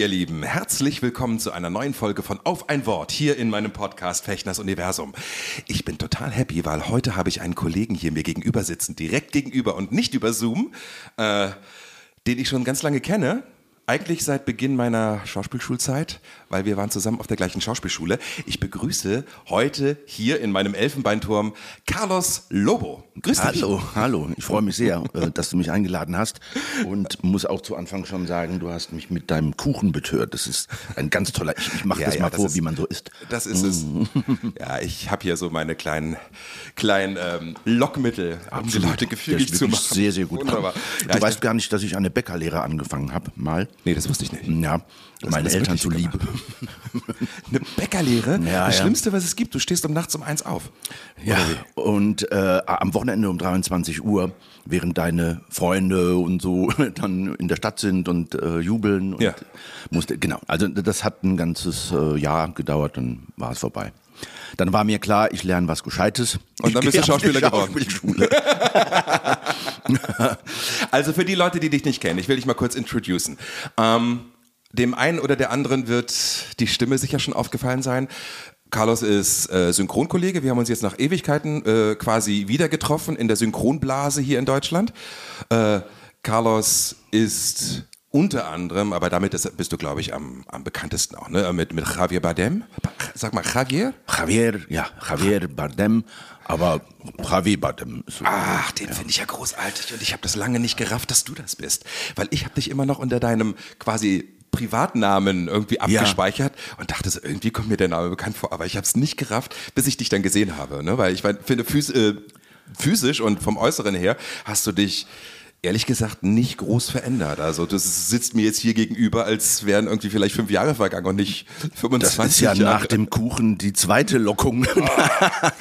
Ihr Lieben, herzlich willkommen zu einer neuen Folge von Auf ein Wort hier in meinem Podcast Fechners Universum. Ich bin total happy, weil heute habe ich einen Kollegen hier mir gegenüber sitzen, direkt gegenüber und nicht über Zoom, äh, den ich schon ganz lange kenne. Eigentlich seit Beginn meiner Schauspielschulzeit, weil wir waren zusammen auf der gleichen Schauspielschule. Ich begrüße heute hier in meinem Elfenbeinturm Carlos Lobo. Grüß dich. Hallo, hallo. Ich freue mich sehr, äh, dass du mich eingeladen hast und muss auch zu Anfang schon sagen, du hast mich mit deinem Kuchen betört. Das ist ein ganz toller. Ich, ich mache Ja, das ja, mal das vor, ist- wie man so isst. Das ist es. Ja, ich habe hier so meine kleinen, kleinen ähm, Lockmittel, um die Leute gefügig zu machen. sehr, sehr gut. Wunderbar. Du Ja, ich- weißt gar nicht, dass ich eine Bäckerlehre angefangen habe, mal. Nee, das wusste ich nicht. Ja, meine das Eltern wirklich zuliebe. Eine Bäckerlehre? Ja, das ja. Schlimmste, was es gibt. Du stehst um nachts um eins auf. Ja, und äh, am Wochenende um 23 Uhr, während deine Freunde und so dann in der Stadt sind und äh, jubeln. Und Ja. Musste, genau, also das hat ein ganzes äh, Jahr gedauert, dann war es vorbei. Dann war mir klar, ich lerne was Gescheites. Und dann Ich bist du Schauspieler geworden. Schauspielschule. Also für die Leute, die dich nicht kennen, ich will dich mal kurz introducen. Ähm, dem einen oder der anderen wird die Stimme sicher schon aufgefallen sein. Carlos ist äh, Synchronkollege. Wir haben uns jetzt nach Ewigkeiten äh, quasi wieder getroffen in der Synchronblase hier in Deutschland. Äh, Carlos ist unter anderem, aber damit ist, bist du, glaube ich, am, am bekanntesten auch, ne? mit, mit Javier Bardem. Sag mal, Javier? Javier, ja, Javier Bardem, aber Javier Bardem. ist so- Ach, den finde ich ja großartig und ich habe das lange nicht gerafft, dass du das bist, weil ich habe dich immer noch unter deinem quasi Privatnamen irgendwie Ja. abgespeichert und dachte so, irgendwie kommt mir der Name bekannt vor, aber ich habe es nicht gerafft, bis ich dich dann gesehen habe, ne? weil ich mein, finde phys äh, physisch und vom Äußeren her hast du dich ehrlich gesagt nicht groß verändert. Also du sitzt mir jetzt hier gegenüber, als wären irgendwie vielleicht fünf Jahre vergangen und nicht 25 Das ist ja Jahre. nach dem Kuchen die zweite Lockung.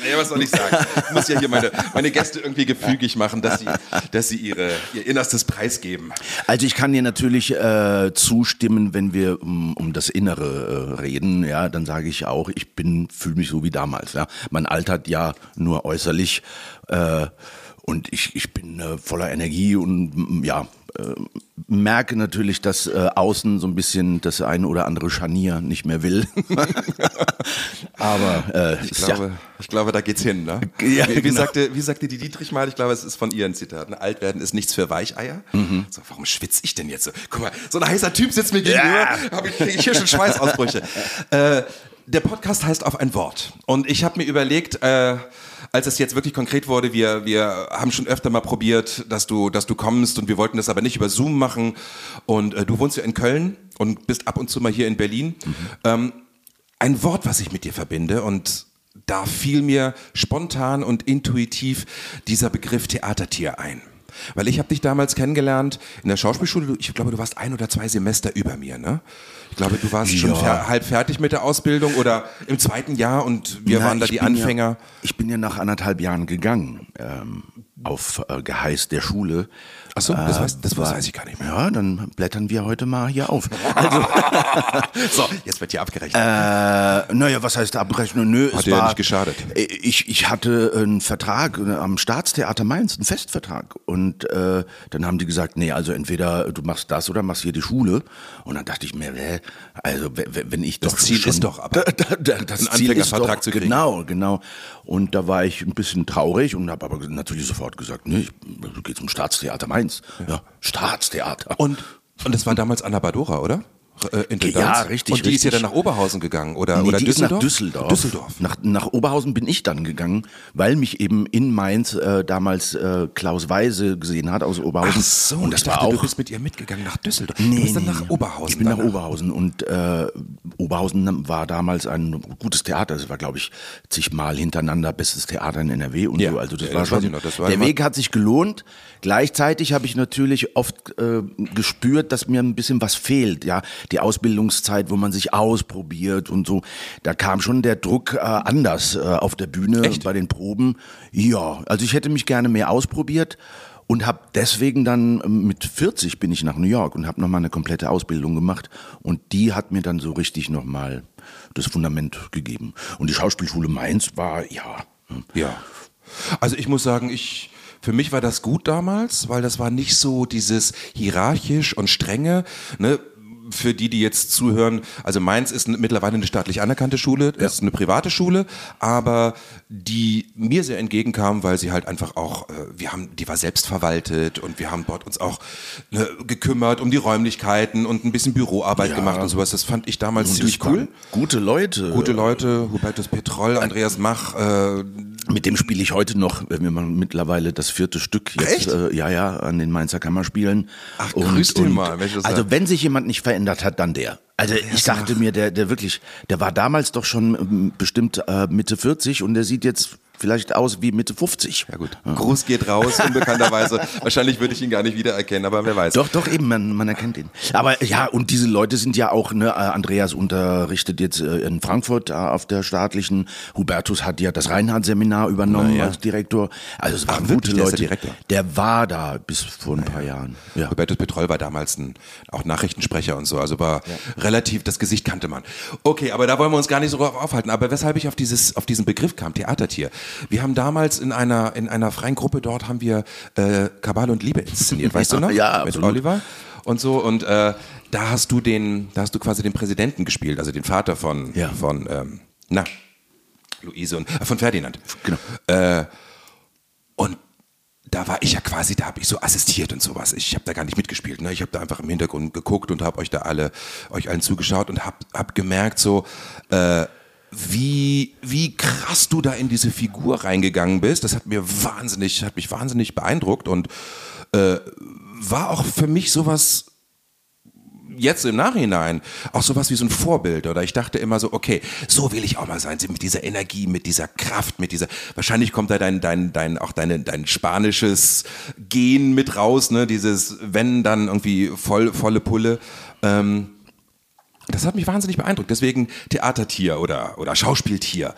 Nee, was soll ich sagen? Ich muss ja hier meine, meine Gäste irgendwie gefügig machen, dass sie, dass sie ihre, ihr Innerstes preisgeben. Also ich kann dir natürlich äh, zustimmen, wenn wir um, um das Innere äh, reden, ja, dann sage ich auch, ich bin, fühle mich so wie damals. Ja. Man altert ja nur äußerlich äh, und ich, ich bin äh, voller Energie und mm, ja, äh, merke natürlich, dass äh, außen so ein bisschen das ein oder andere Scharnier nicht mehr will. Aber äh, Ich glaube, ja, ich glaube, da geht's hin, ne? Ja, wie, wie, genau. sagte, wie sagte die Dietrich mal, ich glaube, es ist von ihr ein Zitat, ne? alt werden ist nichts für Weicheier. Mhm. So, warum schwitze ich denn jetzt so? Guck mal, so ein heißer Typ sitzt mir gegenüber, Ja. hab ich, krieg ich hier schon Schweißausbrüche. äh, der Podcast heißt auf ein Wort. Und ich habe mir überlegt, äh, als es jetzt wirklich konkret wurde, wir, wir haben schon öfter mal probiert, dass du, dass du kommst und wir wollten das aber nicht über Zoom machen. Und äh, du wohnst ja in Köln und bist ab und zu mal hier in Berlin. Ähm, ein Wort, was ich mit dir verbinde und da fiel mir spontan und intuitiv dieser Begriff Theatertier ein. Weil ich habe dich damals kennengelernt in der Schauspielschule. Ich glaube, du warst ein oder zwei Semester über mir, ne? Ich glaube, du warst schon Ja. fer halb fertig mit der Ausbildung oder im zweiten Jahr und wir Na, waren da die Anfänger. Ja, ich bin ja nach anderthalb Jahren gegangen, ähm, auf äh, Geheiß der Schule. Ach so, das, Äh, weiß, das war- weiß ich gar nicht mehr. Ja, dann blättern wir heute mal hier auf. So, jetzt wird hier abgerechnet. Äh, naja, was heißt abrechnen? Nö, Hat es dir ja war, nicht geschadet. Äh, Ich, ich hatte einen Vertrag äh, am Staatstheater Mainz, einen Festvertrag. Und äh, dann haben die gesagt, nee, also entweder du machst das oder machst hier die Schule. Und dann dachte ich mir, hä, also wenn ich Das doch Ziel schon, ist doch aber, da, da, das einen Ziel ist Anfängervertrag doch, zu kriegen. Genau, genau. Und da war ich ein bisschen traurig und habe aber natürlich sofort gesagt, nee, ich, du gehst zum Staatstheater Mainz. Ja, Staatstheater. und, und das war damals Anna Badora, oder? Äh, Intendanz? Ja, richtig, Und die ist ja richtig. dann nach Oberhausen gegangen oder, Nee, oder die Düsseldorf? ist nach Düsseldorf. Düsseldorf. Nach, nach Oberhausen bin ich dann gegangen, weil mich eben in Mainz äh, damals äh, Klaus Weise gesehen hat aus Oberhausen. Ach so, und das ich war dachte, auch du bist mit ihr mitgegangen nach Düsseldorf. Nee, du bist dann nee, nach. Oberhausen. Ich bin nach danach. Oberhausen und äh, Oberhausen war damals ein gutes Theater. Das war, glaube ich, zigmal hintereinander bestes Theater in NRW und Ja, so. Also das ja, war das schon. noch, das war der Weg hat sich gelohnt. Gleichzeitig habe ich natürlich oft äh, gespürt, dass mir ein bisschen was fehlt. Ja, die Ausbildungszeit, wo man sich ausprobiert und so. Da kam schon der Druck äh, anders äh, auf der Bühne Echt? bei den Proben. Ja, also ich hätte mich gerne mehr ausprobiert und habe deswegen dann ähm, mit 40 bin ich nach New York und habe nochmal eine komplette Ausbildung gemacht und die hat mir dann so richtig nochmal das Fundament gegeben. Und die Schauspielschule Mainz war, ja, hm, Ja. Also ich muss sagen, ich, für mich war das gut damals, weil das war nicht so dieses hierarchisch und strenge, ne? Für die, die jetzt zuhören, also Mainz ist mittlerweile eine staatlich anerkannte Schule, das ist eine private Schule, aber die mir sehr entgegenkam, weil sie halt einfach auch, äh, wir haben, die war selbst verwaltet und wir haben dort uns auch ne, gekümmert um die Räumlichkeiten und ein bisschen Büroarbeit Ja. gemacht und sowas. Das fand ich damals und ziemlich cool. Gute Leute. Gute Leute, Hubertus Petroll, Andreas Mach, äh, Mit dem spiele ich heute noch, wenn wir mal mittlerweile das vierte Stück jetzt? Äh, ja, ja, an den Mainzer Kammerspielen. Ach, grüß den mal, ist also wenn sich jemand nicht verändert hat, dann der. Also ich dachte mir, der, der wirklich, der war damals doch schon ähm, bestimmt äh, Mitte 40 und der sieht jetzt vielleicht aus wie Mitte 50. Ja gut, Gruß geht raus, unbekannterweise. Wahrscheinlich würde ich ihn gar nicht wiedererkennen, aber wer weiß. Doch, doch, eben, man, man erkennt ihn. Aber ja, und diese Leute sind ja auch, ne, äh, Andreas unterrichtet jetzt äh, in Frankfurt äh, auf der staatlichen, Hubertus hat ja das Reinhardt-Seminar übernommen ja. als Direktor. Also es waren Ach, gute wirklich? Leute. der Direktor? Der war da bis vor ein paar Jahren. Ja. Hubertus Petroll war damals ein, auch Nachrichtensprecher und so, also war relativ, das Gesicht kannte man. Okay, aber da wollen wir uns gar nicht so drauf aufhalten. Aber weshalb ich auf, dieses, auf diesen Begriff kam, Theatertier. Wir haben damals in einer, in einer freien Gruppe dort haben wir äh, Kabal und Liebe inszeniert, weißt du noch? Ja, Mit absolut. Oliver und so. Und äh, da hast du den, da hast du quasi den Präsidenten gespielt, also den Vater von, Ja. von ähm, na, Luise und äh, von Ferdinand. Genau. Äh, und da war ich ja quasi, da habe ich so assistiert und sowas. Ich habe da gar nicht mitgespielt. Ne? Ich habe da einfach im Hintergrund geguckt und habe euch da alle, euch allen zugeschaut und habe hab gemerkt so, äh, wie, wie krass du da in diese Figur reingegangen bist. Das hat mir wahnsinnig, hat mich wahnsinnig beeindruckt und äh, war auch für mich sowas jetzt im Nachhinein auch sowas wie so ein Vorbild oder? Ich dachte immer so, okay, so will ich auch mal sein, mit dieser Energie, mit dieser Kraft, mit dieser, wahrscheinlich kommt da dein, dein, dein, auch deine, dein spanisches Gen mit raus, ne, dieses, wenn dann irgendwie voll, volle Pulle, ähm, das hat mich wahnsinnig beeindruckt. Deswegen Theatertier oder, oder Schauspieltier.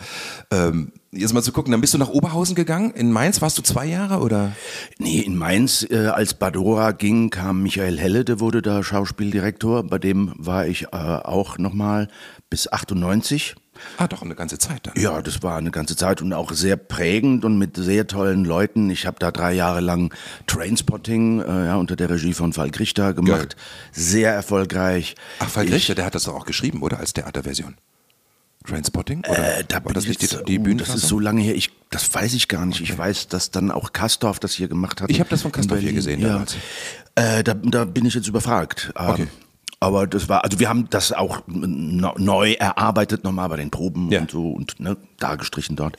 Ähm, jetzt mal zu gucken, dann bist du nach Oberhausen gegangen. In Mainz warst du zwei Jahre oder? Nee, in Mainz, äh, als Badora ging, kam Michael Helle, der wurde da Schauspieldirektor. Bei dem war ich äh, auch nochmal bis 98. Ah, doch, eine ganze Zeit dann. Ja, das war eine ganze Zeit und auch sehr prägend und mit sehr tollen Leuten. Ich habe da drei Jahre lang Trainspotting äh, ja, unter der Regie von Falk Richter gemacht. Sehr erfolgreich. Ach, Falk Ich- Richter, der hat das doch auch geschrieben, oder? Als Theaterversion. Trainspotting? Oder Äh, da war das ich nicht jetzt, die, die oh? Das ist so lange her, ich, das weiß ich gar nicht. Ich weiß, dass dann auch Kastorf das hier gemacht hat. Ich habe das von Kastorf hier gesehen ja. damals. Äh, da, da bin ich jetzt überfragt. Ähm, Okay. Aber das war, also wir haben das auch neu erarbeitet nochmal bei den Proben Ja. und so und ne, dargestrichen dort.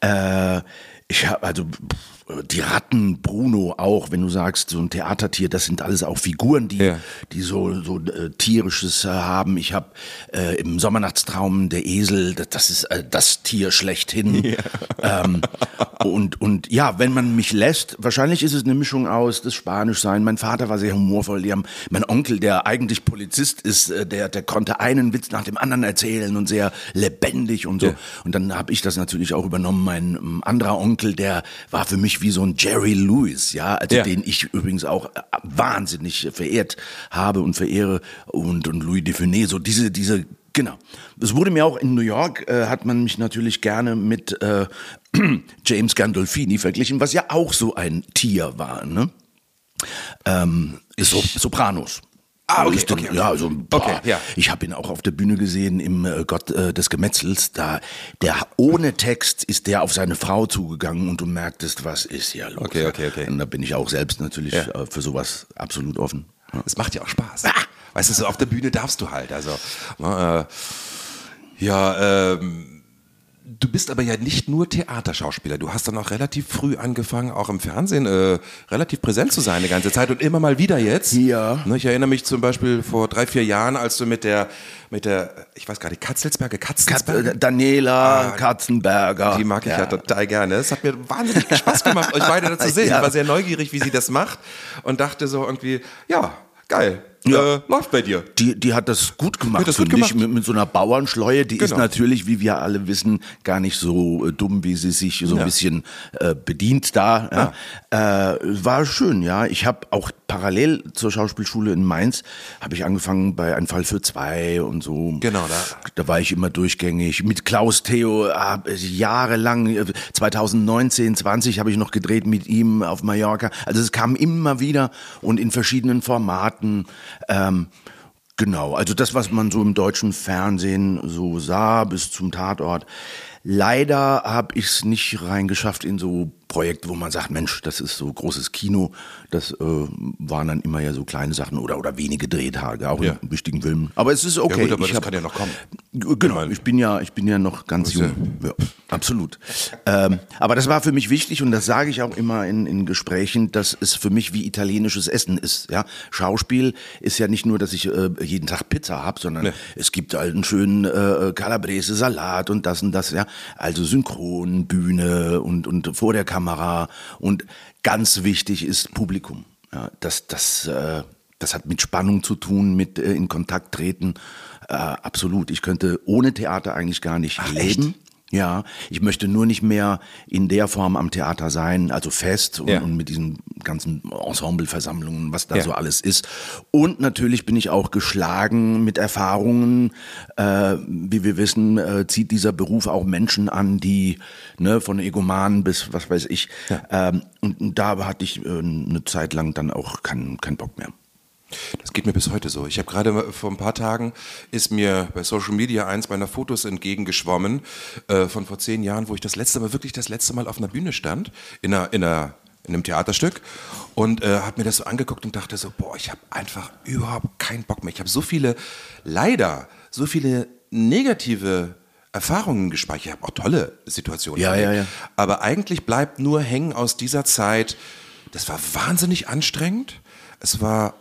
Äh, ich habe also pff, die Ratten, Bruno auch, wenn du sagst, so ein Theatertier, das sind alles auch Figuren, die, Ja. die so, so äh, tierisches äh, haben. Ich habe äh, im Sommernachtstraum der Esel, das, das ist äh, das Tier schlechthin. Ähm, und, und ja, wenn man mich lässt, wahrscheinlich ist es eine Mischung aus das Spanischsein. Mein Vater war sehr humorvoll. Die haben, mein Onkel, der eigentlich Polizist ist, äh, der, der konnte einen Witz nach dem anderen erzählen und sehr lebendig und so. Ja. Und dann habe ich das natürlich auch übernommen. Mein anderer Onkel, der war für mich wie so ein Jerry Lewis, ja, also Ja. den ich übrigens auch äh, wahnsinnig verehrt habe und verehre und und Louis Dufiné, so diese diese Genau. Es wurde mir auch in New York, äh, hat man mich natürlich gerne mit äh, James Gandolfini verglichen, was ja auch so ein Tier war, ne? Ähm, so, Sopranos. Ah, okay, dann- okay, okay. Ja, also, boah, Okay, ja. Ich habe ihn auch auf der Bühne gesehen im äh, Gott äh, des Gemetzels. Da, der ohne Text ist der auf seine Frau zugegangen und du merktest, was ist hier los. Okay, okay, okay. Und da bin ich auch selbst natürlich Ja. äh, für sowas absolut offen. Es macht ja auch Spaß. Weißt du, so auf der Bühne darfst du halt. Also, ne, äh, ja, ähm, Du bist aber ja nicht nur Theaterschauspieler. Du hast dann auch relativ früh angefangen, auch im Fernsehen äh, relativ präsent zu sein eine ganze Zeit und immer mal wieder jetzt. Ja. Ne, Ich erinnere mich zum Beispiel vor drei, vier Jahren, als du mit der, mit der, ich weiß gar nicht, Katzelsberger, Kat Katzelsberger? äh, Daniela Katzenberger. Die mag ich ja. total gerne. Es hat mir wahnsinnig Spaß gemacht, euch beide da zu sehen. Ja. Ich war sehr neugierig, wie sie das macht und dachte so irgendwie, ja, geil. Ja. Äh, läuft bei dir. Die, die hat das gut gemacht, hat das gut finde ich, gemacht. mit, mit so einer Bauernschleue. Die ist Genau. natürlich, wie wir alle wissen, gar nicht so äh, dumm, wie sie sich so ein Ja. bisschen äh, bedient da. Ja. Äh, war schön, ja. Ich habe auch parallel zur Schauspielschule in Mainz, habe ich angefangen bei Ein Fall für zwei und so. Genau, da- Da war ich immer durchgängig. Mit Klaus Theo jahrelang, äh, 2019, 20 habe ich noch gedreht mit ihm auf Mallorca. Also es kam immer wieder und in verschiedenen Formaten. Ähm, genau, also das, was man so im deutschen Fernsehen so sah, bis zum Tatort. Leider habe ich es nicht reingeschafft in so Projekte, wo man sagt, Mensch, das ist so großes Kino. Das äh, waren dann immer ja so kleine Sachen oder, oder wenige Drehtage, auch Ja. in wichtigen Filmen. Aber es ist okay. gut, aber ich das hab- kann ja noch kommen. Genau, ich bin ja, ich bin ja noch ganz Ja. jung. Ja, absolut. Ähm, aber das war für mich wichtig und das sage ich auch immer in, in Gesprächen, dass es für mich wie italienisches Essen ist. Ja, Schauspiel ist ja nicht nur, dass ich äh, jeden Tag Pizza habe, sondern Nee. es gibt halt einen schönen äh, Calabrese Salat und das und das. Ja, also Synchron, Bühne und und vor der Kamera und ganz wichtig ist Publikum. Ja, das das äh, das hat mit Spannung zu tun, mit äh, in Kontakt treten. Äh, absolut. Ich könnte ohne Theater eigentlich gar nicht leben. Ja, ich möchte nur nicht mehr in der Form am Theater sein, also fest und, Ja. und mit diesen ganzen Ensembleversammlungen, was da Ja. so alles ist. Und natürlich bin ich auch geschlagen mit Erfahrungen. Äh, wie wir wissen, äh, zieht dieser Beruf auch Menschen an, die ne, von Egomanen bis was weiß ich. Ähm, und, und da hatte ich äh, eine Zeit lang dann auch keinen keinen Bock mehr. Das geht mir bis heute so. Ich habe gerade vor ein paar Tagen ist mir bei Social Media eins meiner Fotos entgegengeschwommen äh, von vor zehn Jahren, wo ich das letzte Mal wirklich das letzte Mal auf einer Bühne stand in einer, in einer in einem Theaterstück und äh, habe mir das so angeguckt und dachte so, boah, ich habe einfach überhaupt keinen Bock mehr. Ich habe so viele, leider, so viele negative Erfahrungen gespeichert. Ich habe auch tolle Situationen. Ja, ja, ja. Aber eigentlich bleibt nur hängen aus dieser Zeit, das war wahnsinnig anstrengend. Es war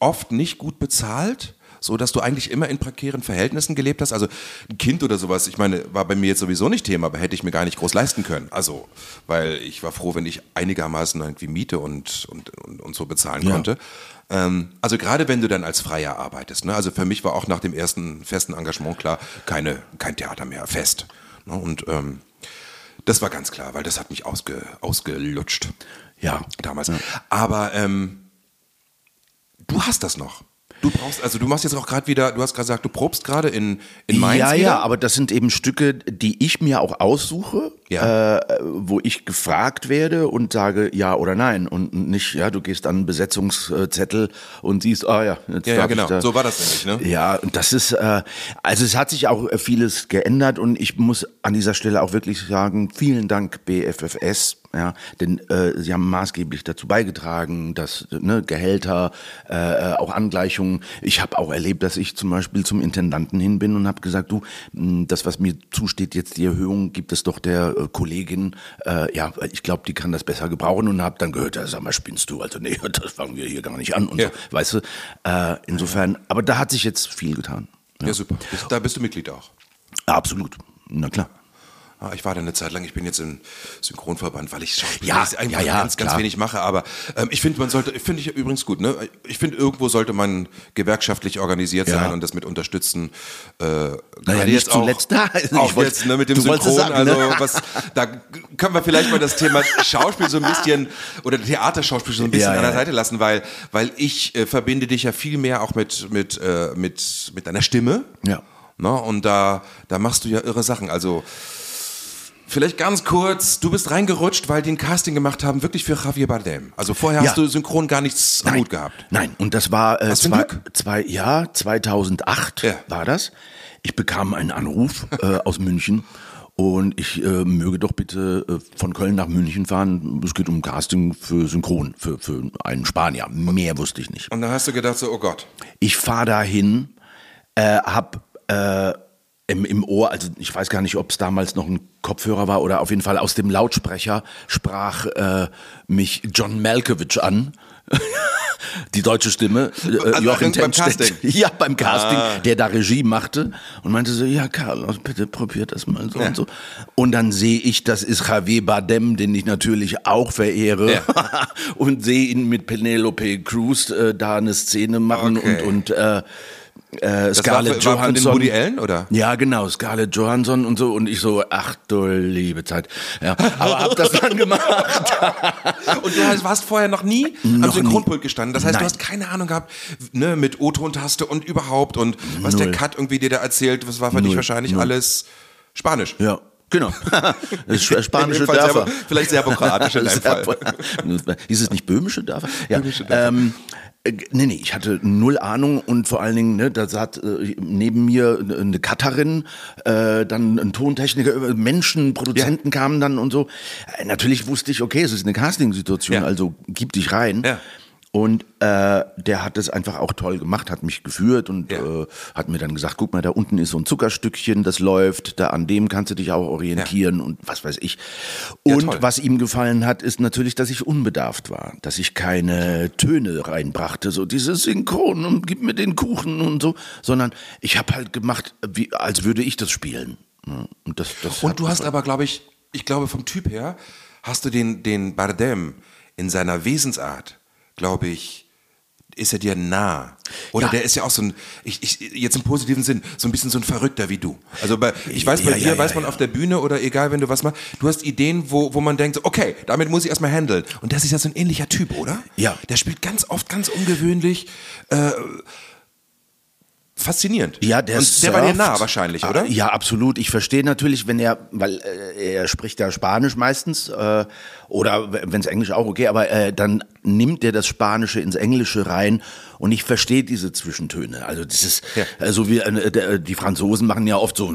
oft nicht gut bezahlt, so dass du eigentlich immer in prekären Verhältnissen gelebt hast. Also ein Kind oder sowas, ich meine, war bei mir jetzt sowieso nicht Thema, aber hätte ich mir gar nicht groß leisten können. Also, weil ich war froh, wenn ich einigermaßen irgendwie Miete und, und, und, und so bezahlen Ja. konnte. Ähm, also gerade wenn du dann als Freier arbeitest. Ne? Also für mich war auch nach dem ersten festen Engagement klar, keine, kein Theater mehr fest. Ne? Und ähm, das war ganz klar, weil das hat mich ausge, ausgelutscht Ja. damals. Aber ähm, du hast das noch. Du brauchst, also du machst jetzt auch gerade wieder, du hast gerade gesagt, du probst gerade in, in Mainz ja, wieder. ja, aber das sind eben Stücke, die ich mir auch aussuche, Ja. äh, wo ich gefragt werde und sage ja oder nein und nicht, ja, du gehst an einen Besetzungszettel und siehst, ah ja, jetzt ja, ja, genau. da. So war das nämlich, ne? Ja, und das ist, äh, also es hat sich auch äh, vieles geändert und ich muss an dieser Stelle auch wirklich sagen, vielen Dank BFFS, ja, denn äh, sie haben maßgeblich dazu beigetragen, dass ne, Gehälter, äh, auch Angleichungen. Ich habe auch erlebt, dass ich zum Beispiel zum Intendanten hin bin und habe gesagt, du, das, was mir zusteht, jetzt die Erhöhung, gibt es doch der Kollegin, äh, ja, ich glaube, die kann das besser gebrauchen und habe dann gehört, ja, sag mal, spinnst du? Also nee, das fangen wir hier gar nicht an und Ja. so, weißt du. Äh, insofern, aber da hat sich jetzt viel getan. Ja, super. Bist- Da bist du Mitglied auch. Absolut, na klar. Ah, Ich war da eine Zeit lang, ich bin jetzt im Synchronverband, weil ich Schauspiel Ja, eigentlich ja, ja, ganz, ganz wenig mache. Aber ähm, ich finde, man sollte, finde ich übrigens gut, ne? Ich finde, irgendwo sollte man gewerkschaftlich organisiert Ja. sein und das mit unterstützen. Äh, Naja, jetzt auch, zuletzt da. Also ich auch wollte- jetzt ne, mit dem Synchron. sagen, ne? Also was, da können wir vielleicht mal das Thema Schauspiel so ein bisschen oder Theaterschauspiel so ein bisschen an der. Seite lassen, weil, weil ich äh, verbinde dich ja viel mehr auch mit, mit, äh, mit, mit deiner Stimme. Ja. Ne? Und da, da machst du ja irre Sachen. Also vielleicht ganz kurz, du bist reingerutscht, weil die ein Casting gemacht haben, wirklich für Javier Bardem. Also vorher Ja. hast du synchron gar nichts am Nein, Hut gehabt. Nein, und das war äh, zwei, zwei, ja, 2008 Ja. war das. Ich bekam einen Anruf äh, aus München und ich äh, möge doch bitte äh, von Köln nach München fahren. Es geht um Casting für Synchron, für, für einen Spanier. Mehr wusste ich nicht. Und dann hast du gedacht so, oh Gott. Ich fahre dahin, äh, hab äh, im, im Ohr, also ich weiß gar nicht, ob es damals noch ein Kopfhörer war oder auf jeden Fall aus dem Lautsprecher sprach äh, mich John Malkovich an. Die deutsche Stimme, äh, Also Joachim. Casting? Ja, beim Casting, Ah. der da Regie machte und meinte so, ja Carlos, bitte probiert das mal so Ja. und so. Und dann sehe ich, das ist Javier Bardem, den ich natürlich auch verehre und sehe ihn mit Penelope Cruz äh, da eine Szene machen Okay. und, und äh, äh, Scarlett war, für, war Johansson. Woody Allen, oder? Ja, genau, Scarlett Johansson und so. Und ich so, ach du liebe Zeit. Ja, aber hab das dann gemacht. Und du hast- warst vorher noch nie am Synchronpult gestanden. Das heißt, Nein. du hast keine Ahnung gehabt, ne, mit O-Ton-Taste und überhaupt und was der Null. Cut irgendwie dir da erzählt, das war für dich Null. wahrscheinlich Null. alles Spanisch. Ja, genau. Spanische Dörfer. Serbo- vielleicht serbokroatisch in deinem Fall. Hieß es nicht böhmische Dörfer? Ja. Ähm, äh, nee, nee, ich hatte null Ahnung und vor allen Dingen, ne, da saß äh, neben mir eine Cutterin, äh, dann ein Tontechniker, äh, Menschen, Produzenten kamen dann und so. Äh, natürlich wusste ich, okay, es ist eine Casting-Situation, Ja. also gib dich rein. Ja. Und äh, der hat es einfach auch toll gemacht, hat mich geführt und Ja. äh, hat mir dann gesagt, guck mal, da unten ist so ein Zuckerstückchen, das läuft, da an dem kannst du dich auch orientieren und was weiß ich. Ja, Und toll. was ihm gefallen hat, ist natürlich, dass ich unbedarft war, dass ich keine Töne reinbrachte, so dieses Synchron und gib mir den Kuchen und so, sondern ich habe halt gemacht, wie, als würde ich das spielen. Ja, Und, das, das Und du hast aber, glaube ich, ich glaube vom Typ her, hast du den, den Bardem in seiner Wesensart, glaube ich, ist er dir nah. Oder Ja. der ist ja auch so ein, ich, ich, jetzt im positiven Sinn, so ein bisschen so ein Verrückter wie du. Also bei, ich weiß, bei Ja, dir ja, weiß man auf der Bühne oder egal, wenn du was machst, du hast Ideen, wo, wo man denkt, okay, damit muss ich erstmal handeln. Und das ist ja so ein ähnlicher Typ, oder? Ja. Der spielt ganz oft ganz ungewöhnlich, äh, faszinierend. Ja, der Und der war dir nah wahrscheinlich, oder? Ah, Ja, absolut. Ich verstehe natürlich, wenn er, weil äh, er spricht ja Spanisch meistens äh, oder wenn es Englisch auch okay, aber äh, dann nimmt er das Spanische ins Englische rein und ich verstehe diese Zwischentöne. Also das ist Ja. äh, so wie äh, der, die Franzosen machen ja oft so,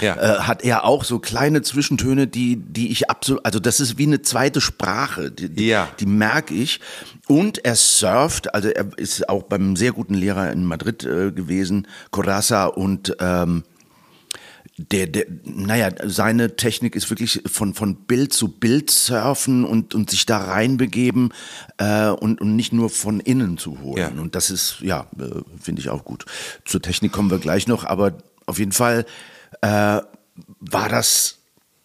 Ja. äh, hat er auch so kleine Zwischentöne, die die ich absolut, also das ist wie eine zweite Sprache. Die, die, Ja. die merke ich. Und er surft, also er ist auch beim sehr guten Lehrer in Madrid äh, gewesen, Coraza, und ähm, der, der, naja, seine Technik ist wirklich von, von Bild zu Bild surfen und, und sich da reinbegeben äh, und, und nicht nur von innen zu holen. Ja. Und das ist, ja, äh, finde ich auch gut. Zur Technik kommen wir gleich noch, aber auf jeden Fall äh, war das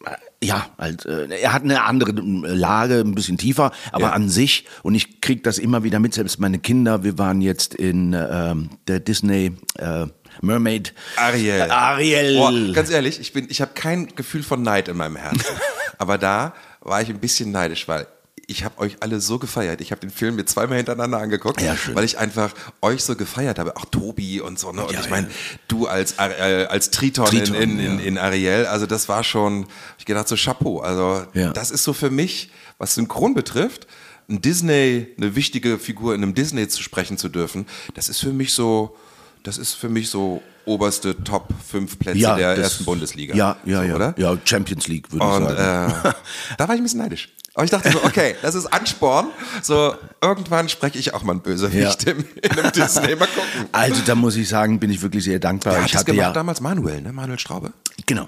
äh, ja, halt, äh, er hat eine andere Lage, ein bisschen tiefer, aber Ja. an sich, und ich krieg das immer wieder mit, selbst meine Kinder, wir waren jetzt in ähm, der Disney äh, Mermaid. Ariel. Ariel. Boah, ganz ehrlich, ich bin, ich habe kein Gefühl von Neid in meinem Herzen. Aber da war ich ein bisschen neidisch, weil ich habe euch alle so gefeiert. Ich habe den Film mir zweimal hintereinander angeguckt, Ja, weil ich einfach euch so gefeiert habe. Auch Tobi und so. Ne? Und Ja, ich meine, ja. du als, äh, als Triton, Triton, in, in, in, Ariel, also das war schon, ich gedacht, so Chapeau. Also das ist so für mich, was Synchron betrifft, ein Disney, eine wichtige Figur in einem Disney zu sprechen zu dürfen, das ist für mich so, das ist für mich so oberste Top 5 Plätze der das- ersten Bundesliga. Ja, ja, so, ja. Oder? Ja, Champions League, würde ich sagen. äh, da war ich ein bisschen neidisch. Aber ich dachte so, okay, das ist Ansporn. So, irgendwann spreche ich auch mal ein Bösewicht Ja. im, in einem Disney. Mal gucken. Also da muss ich sagen, bin ich wirklich sehr dankbar. Wer hat ich hatte gemacht ja damals? Manuel, ne? Manuel Straube. Genau,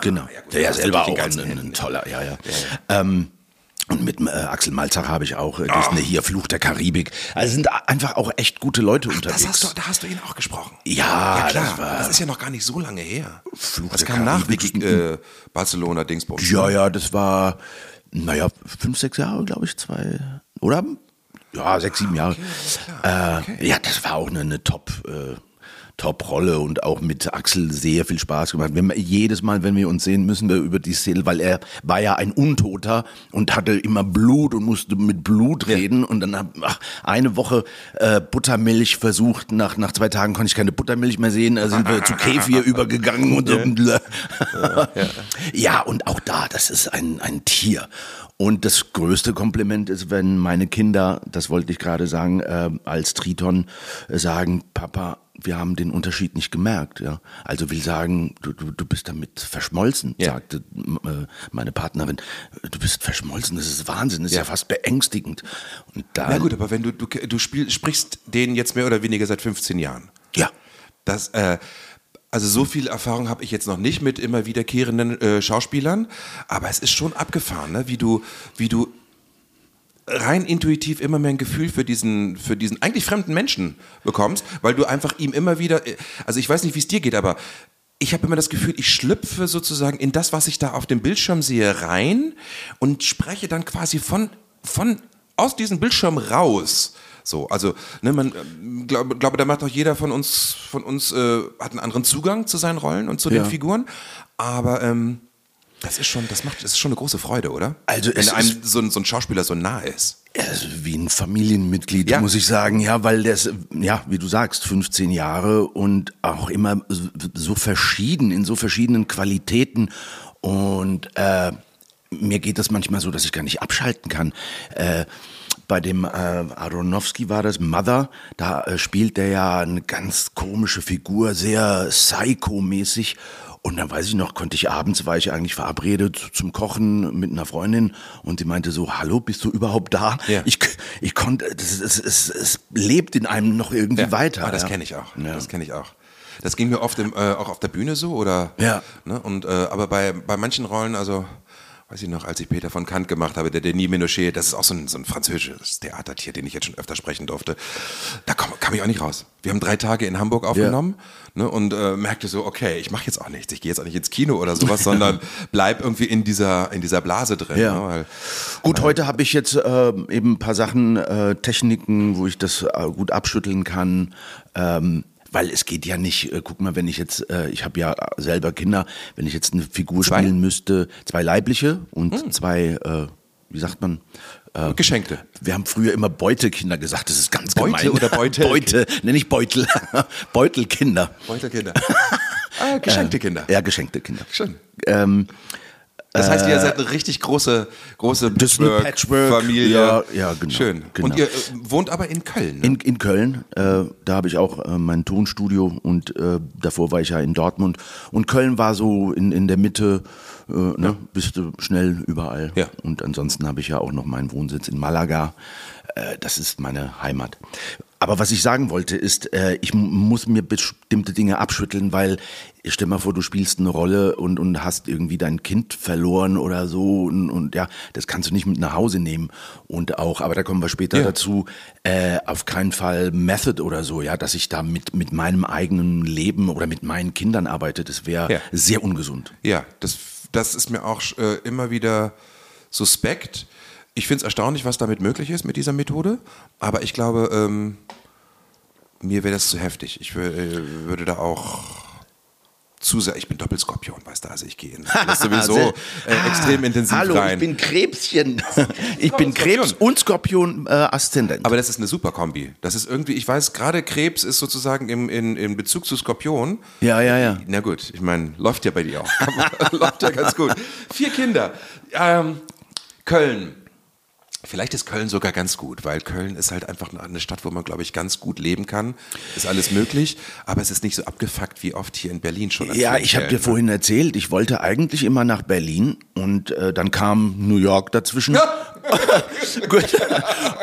genau. ja gut, der ja ist selber auch ein, ein toller, ja, ja. Ähm, und mit äh, Axel Malzach habe ich auch äh. Disney hier, Fluch der Karibik. Also sind einfach auch echt gute Leute unterwegs. Das hast du, da hast du ihn auch gesprochen. Ja, ja klar. das war- das ist ja noch gar nicht so lange her. Fluch das der kam nach Karibik. Wiki, äh, Barcelona Dingsbums. Ja, ja, das war, naja, fünf, sechs Jahre, glaube ich, zwei, oder? Ja, sechs, sieben Jahre. Äh, Ja, das war auch eine, eine Top, äh, Top-Rolle und auch mit Axel sehr viel Spaß gemacht. Wenn wir, jedes Mal, wenn wir uns sehen, müssen wir über die Szene, weil er war ja ein Untoter und hatte immer Blut und musste mit Blut reden und dann hab ach, eine Woche äh, Buttermilch versucht, nach, nach zwei Tagen konnte ich keine Buttermilch mehr sehen, da sind wir zu Kefir übergegangen und so. Ja, und auch da, das ist ein, ein Tier. Und das größte Kompliment ist, wenn meine Kinder, das wollte ich gerade sagen, äh, als Triton äh, sagen, Papa, wir haben den Unterschied nicht gemerkt. Ja. Also will sagen, du, du, du bist damit verschmolzen, Ja. sagte äh, meine Partnerin. Du bist verschmolzen, das ist Wahnsinn, das ist Ja. ja, fast beängstigend. Und da, Na gut, aber wenn du, du, du spiel, sprichst den jetzt mehr oder weniger seit 15 Jahren. ja, Das, äh, also so viel Erfahrung habe ich jetzt noch nicht mit immer wiederkehrenden äh, Schauspielern, aber es ist schon abgefahren, ne? wie du, wie du rein intuitiv immer mehr ein Gefühl für diesen, für diesen eigentlich fremden Menschen bekommst, weil du einfach ihm immer wieder, also ich weiß nicht, wie es dir geht, aber ich habe immer das Gefühl, ich schlüpfe sozusagen in das, was ich da auf dem Bildschirm sehe, rein und spreche dann quasi von, von aus diesem Bildschirm raus. So, also ne, man ähm, glaube, glaube, da macht doch jeder von uns, von uns äh, hat einen anderen Zugang zu seinen Rollen und zu den Ja. Figuren. Aber ähm, das ist schon, das macht, das ist schon eine große Freude, oder? Also wenn einem so ein, so ein Schauspieler so nah ist. Ist wie ein Familienmitglied, Ja. muss ich sagen, ja, weil der ist, ja, wie du sagst, 15 Jahre und auch immer so- so verschieden, in so verschiedenen Qualitäten. Und äh, mir geht das manchmal so, dass ich gar nicht abschalten kann. Äh, bei dem äh, Aronofsky war das Mother, da äh, spielt der ja eine ganz komische Figur, sehr psycho-mäßig. Und dann weiß ich noch, konnte ich abends, war ich eigentlich verabredet zum Kochen mit einer Freundin und die meinte so, hallo, bist du überhaupt da? Ja. Ich, ich konnte, es, es, es lebt in einem noch irgendwie weiter. Ah, das ja. kenne ich auch. Ja. Das kenne ich auch. Das ging mir oft im, äh, auch auf der Bühne so, oder? Ja. Ne? Und, äh, aber bei, bei manchen Rollen, also weiß ich noch, als ich Peter von Kant gemacht habe, der Denis Menochet, das ist auch so ein, so ein französisches Theatertier, den ich jetzt schon öfter sprechen durfte. Da kam, kam ich auch nicht raus. Wir haben drei Tage in Hamburg aufgenommen ne, und äh, merkte so, okay, ich mache jetzt auch nichts. Ich gehe jetzt auch nicht ins Kino oder sowas, sondern bleib irgendwie in dieser, in dieser Blase drin. Ja. Ne, weil, Gut, heute habe ich jetzt äh, eben ein paar Sachen, äh, Techniken, wo ich das äh, gut abschütteln kann. Ähm, weil es geht ja nicht, äh, guck mal, wenn ich jetzt, äh, ich habe ja selber Kinder, wenn ich jetzt eine Figur Zwei? Hm. spielen müsste, zwei leibliche und zwei, äh, wie sagt man? Äh, Geschenkte. wir haben früher immer Beutekinder gesagt, das ist ganz Beute gemein. oder Beutel? Beute, nenne ich Beutel. Beutelkinder. Beutelkinder. ah, geschenkte Kinder. Ja, geschenkte Kinder. Schön. Ähm, Das heißt, ihr seid eine richtig große, große Patchwork-Familie. Ja, ja, genau, Schön. genau. Und ihr äh, wohnt aber in Köln. Ne? In, in Köln, äh, da habe ich auch äh, mein Tonstudio und äh, davor war ich ja in Dortmund. Und Köln war so in, in der Mitte, äh, ne, bist du schnell überall. Ja. Und ansonsten habe ich ja auch noch meinen Wohnsitz in Malaga. Äh, das ist meine Heimat. Aber was ich sagen wollte ist, äh, ich muss mir bestimmte Dinge abschütteln, weil stell mal vor, du spielst eine Rolle und, und hast irgendwie dein Kind verloren oder so und, und ja, das kannst du nicht mit nach Hause nehmen. Und auch, aber da kommen wir später Ja. dazu, äh, auf keinen Fall Method oder so, ja, dass ich da mit, mit meinem eigenen Leben oder mit meinen Kindern arbeite, das wäre Ja. sehr ungesund. Ja, das, das ist mir auch äh, immer wieder suspekt. Ich finde es erstaunlich, was damit möglich ist mit dieser Methode. Aber ich glaube, ähm, mir wäre das zu heftig. Ich äh, würde da auch zu sehr, ich bin Doppelskorpion, weißt du, also ich gehe in das sowieso Sehr- äh, extrem intensiv Ah, Hallo, rein. ich bin Krebschen. Ich bin. Krebs und Skorpion äh, Aszendent. Aber das ist eine super Kombi. Das ist irgendwie, ich weiß, gerade Krebs ist sozusagen im, in, in Bezug zu Skorpion. Ja, ja, ja. Na gut, ich meine, läuft ja bei dir auch. läuft ja ganz gut. Vier Kinder. Ähm, Köln. Vielleicht ist Köln sogar ganz gut, weil Köln ist halt einfach eine Stadt, wo man, glaube ich, ganz gut leben kann. Ist alles möglich, aber es ist nicht so abgefuckt wie oft hier in Berlin schon. Ja, ich habe dir ne? vorhin erzählt, ich wollte eigentlich immer nach Berlin und äh, dann kam New York dazwischen. Gut.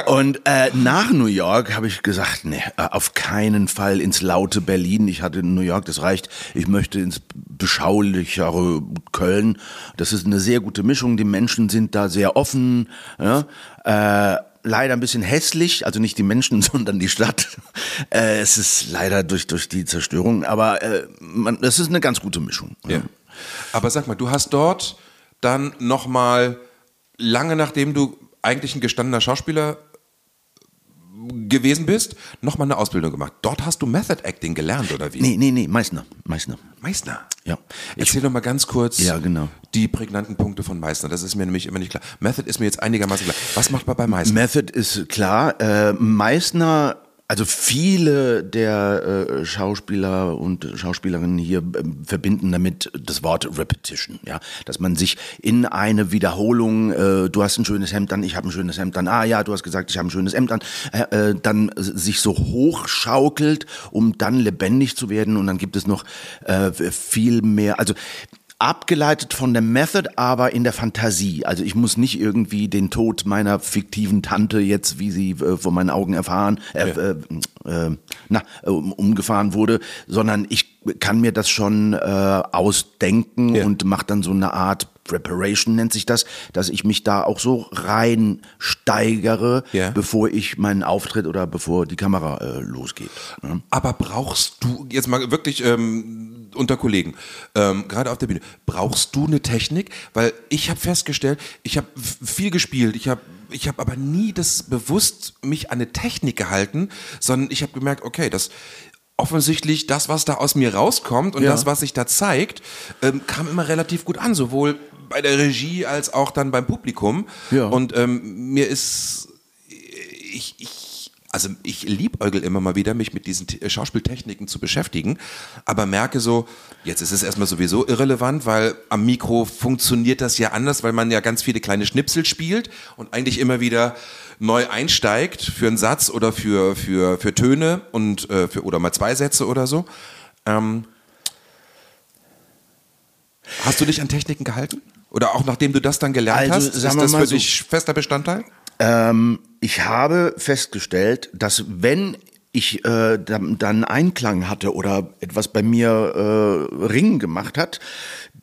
Und äh, nach New York habe ich gesagt, nee, äh, auf keinen Fall ins laute Berlin. Ich hatte in New York, das reicht. Ich möchte ins beschaulichere Köln. Das ist eine sehr gute Mischung. Die Menschen sind da sehr offen. Ja? Äh, leider ein bisschen hässlich, also nicht die Menschen, sondern die Stadt. Äh, es ist leider durch, durch die Zerstörung, aber äh, man, das ist eine ganz gute Mischung. Ja. Aber sag mal, du hast dort dann nochmal, lange nachdem du eigentlich ein gestandener Schauspieler gewesen bist, nochmal eine Ausbildung gemacht. Dort hast du Method Acting gelernt, oder wie? Nee, nee, nee, Meißner, Meißner. Meißner. Ja. Erzähl doch mal ganz kurz Ja, genau. die prägnanten Punkte von Meißner. Das ist mir nämlich immer nicht klar. Method ist mir jetzt einigermaßen klar. Was macht man bei Meißner? Method ist klar. Äh, Meißner Also viele der äh, Schauspieler und Schauspielerinnen hier äh, verbinden damit das Wort Repetition, ja, dass man sich in eine Wiederholung, äh, du hast ein schönes Hemd an, ich habe ein schönes Hemd an, ah ja, du hast gesagt, ich habe ein schönes Hemd an, äh, äh, dann sich so hochschaukelt, um dann lebendig zu werden. Und dann gibt es noch äh, viel mehr, also abgeleitet von der Method, aber in der Fantasie. Also ich muss nicht irgendwie den Tod meiner fiktiven Tante jetzt, wie sie äh, vor meinen Augen erfahren, äh, ja. äh, äh, na, um, umgefahren wurde, sondern ich kann mir das schon äh, ausdenken ja. und mache dann so eine Art Preparation nennt sich das, dass ich mich da auch so reinsteigere, ja. bevor ich meinen Auftritt oder bevor die Kamera äh, losgeht. Ne? Aber brauchst du jetzt mal wirklich ähm, unter Kollegen, ähm, gerade auf der Bühne, brauchst du eine Technik? Weil ich habe festgestellt, ich habe viel gespielt, ich habe ich habe aber nie das bewusst mich an eine Technik gehalten, sondern ich habe gemerkt, okay, das offensichtlich das, was da aus mir rauskommt und ja. das, was sich da zeigt, ähm, kam immer relativ gut an, sowohl bei der Regie als auch dann beim Publikum. Ja. Und ähm, mir ist ich, ich also ich liebäugel immer mal wieder, mich mit diesen Schauspieltechniken zu beschäftigen, aber merke so, jetzt ist es erstmal sowieso irrelevant, weil am Mikro funktioniert das ja anders, weil man ja ganz viele kleine Schnipsel spielt und eigentlich immer wieder neu einsteigt für einen Satz oder für, für, für Töne und äh, für, oder mal zwei Sätze oder so. Ähm, hast du dich an Techniken gehalten? Oder auch nachdem du das dann gelernt also, hast, ist das für so, dich fester Bestandteil? Ähm, ich habe festgestellt, dass wenn ich äh, dann Einklang hatte oder etwas bei mir äh, Ringen gemacht hat,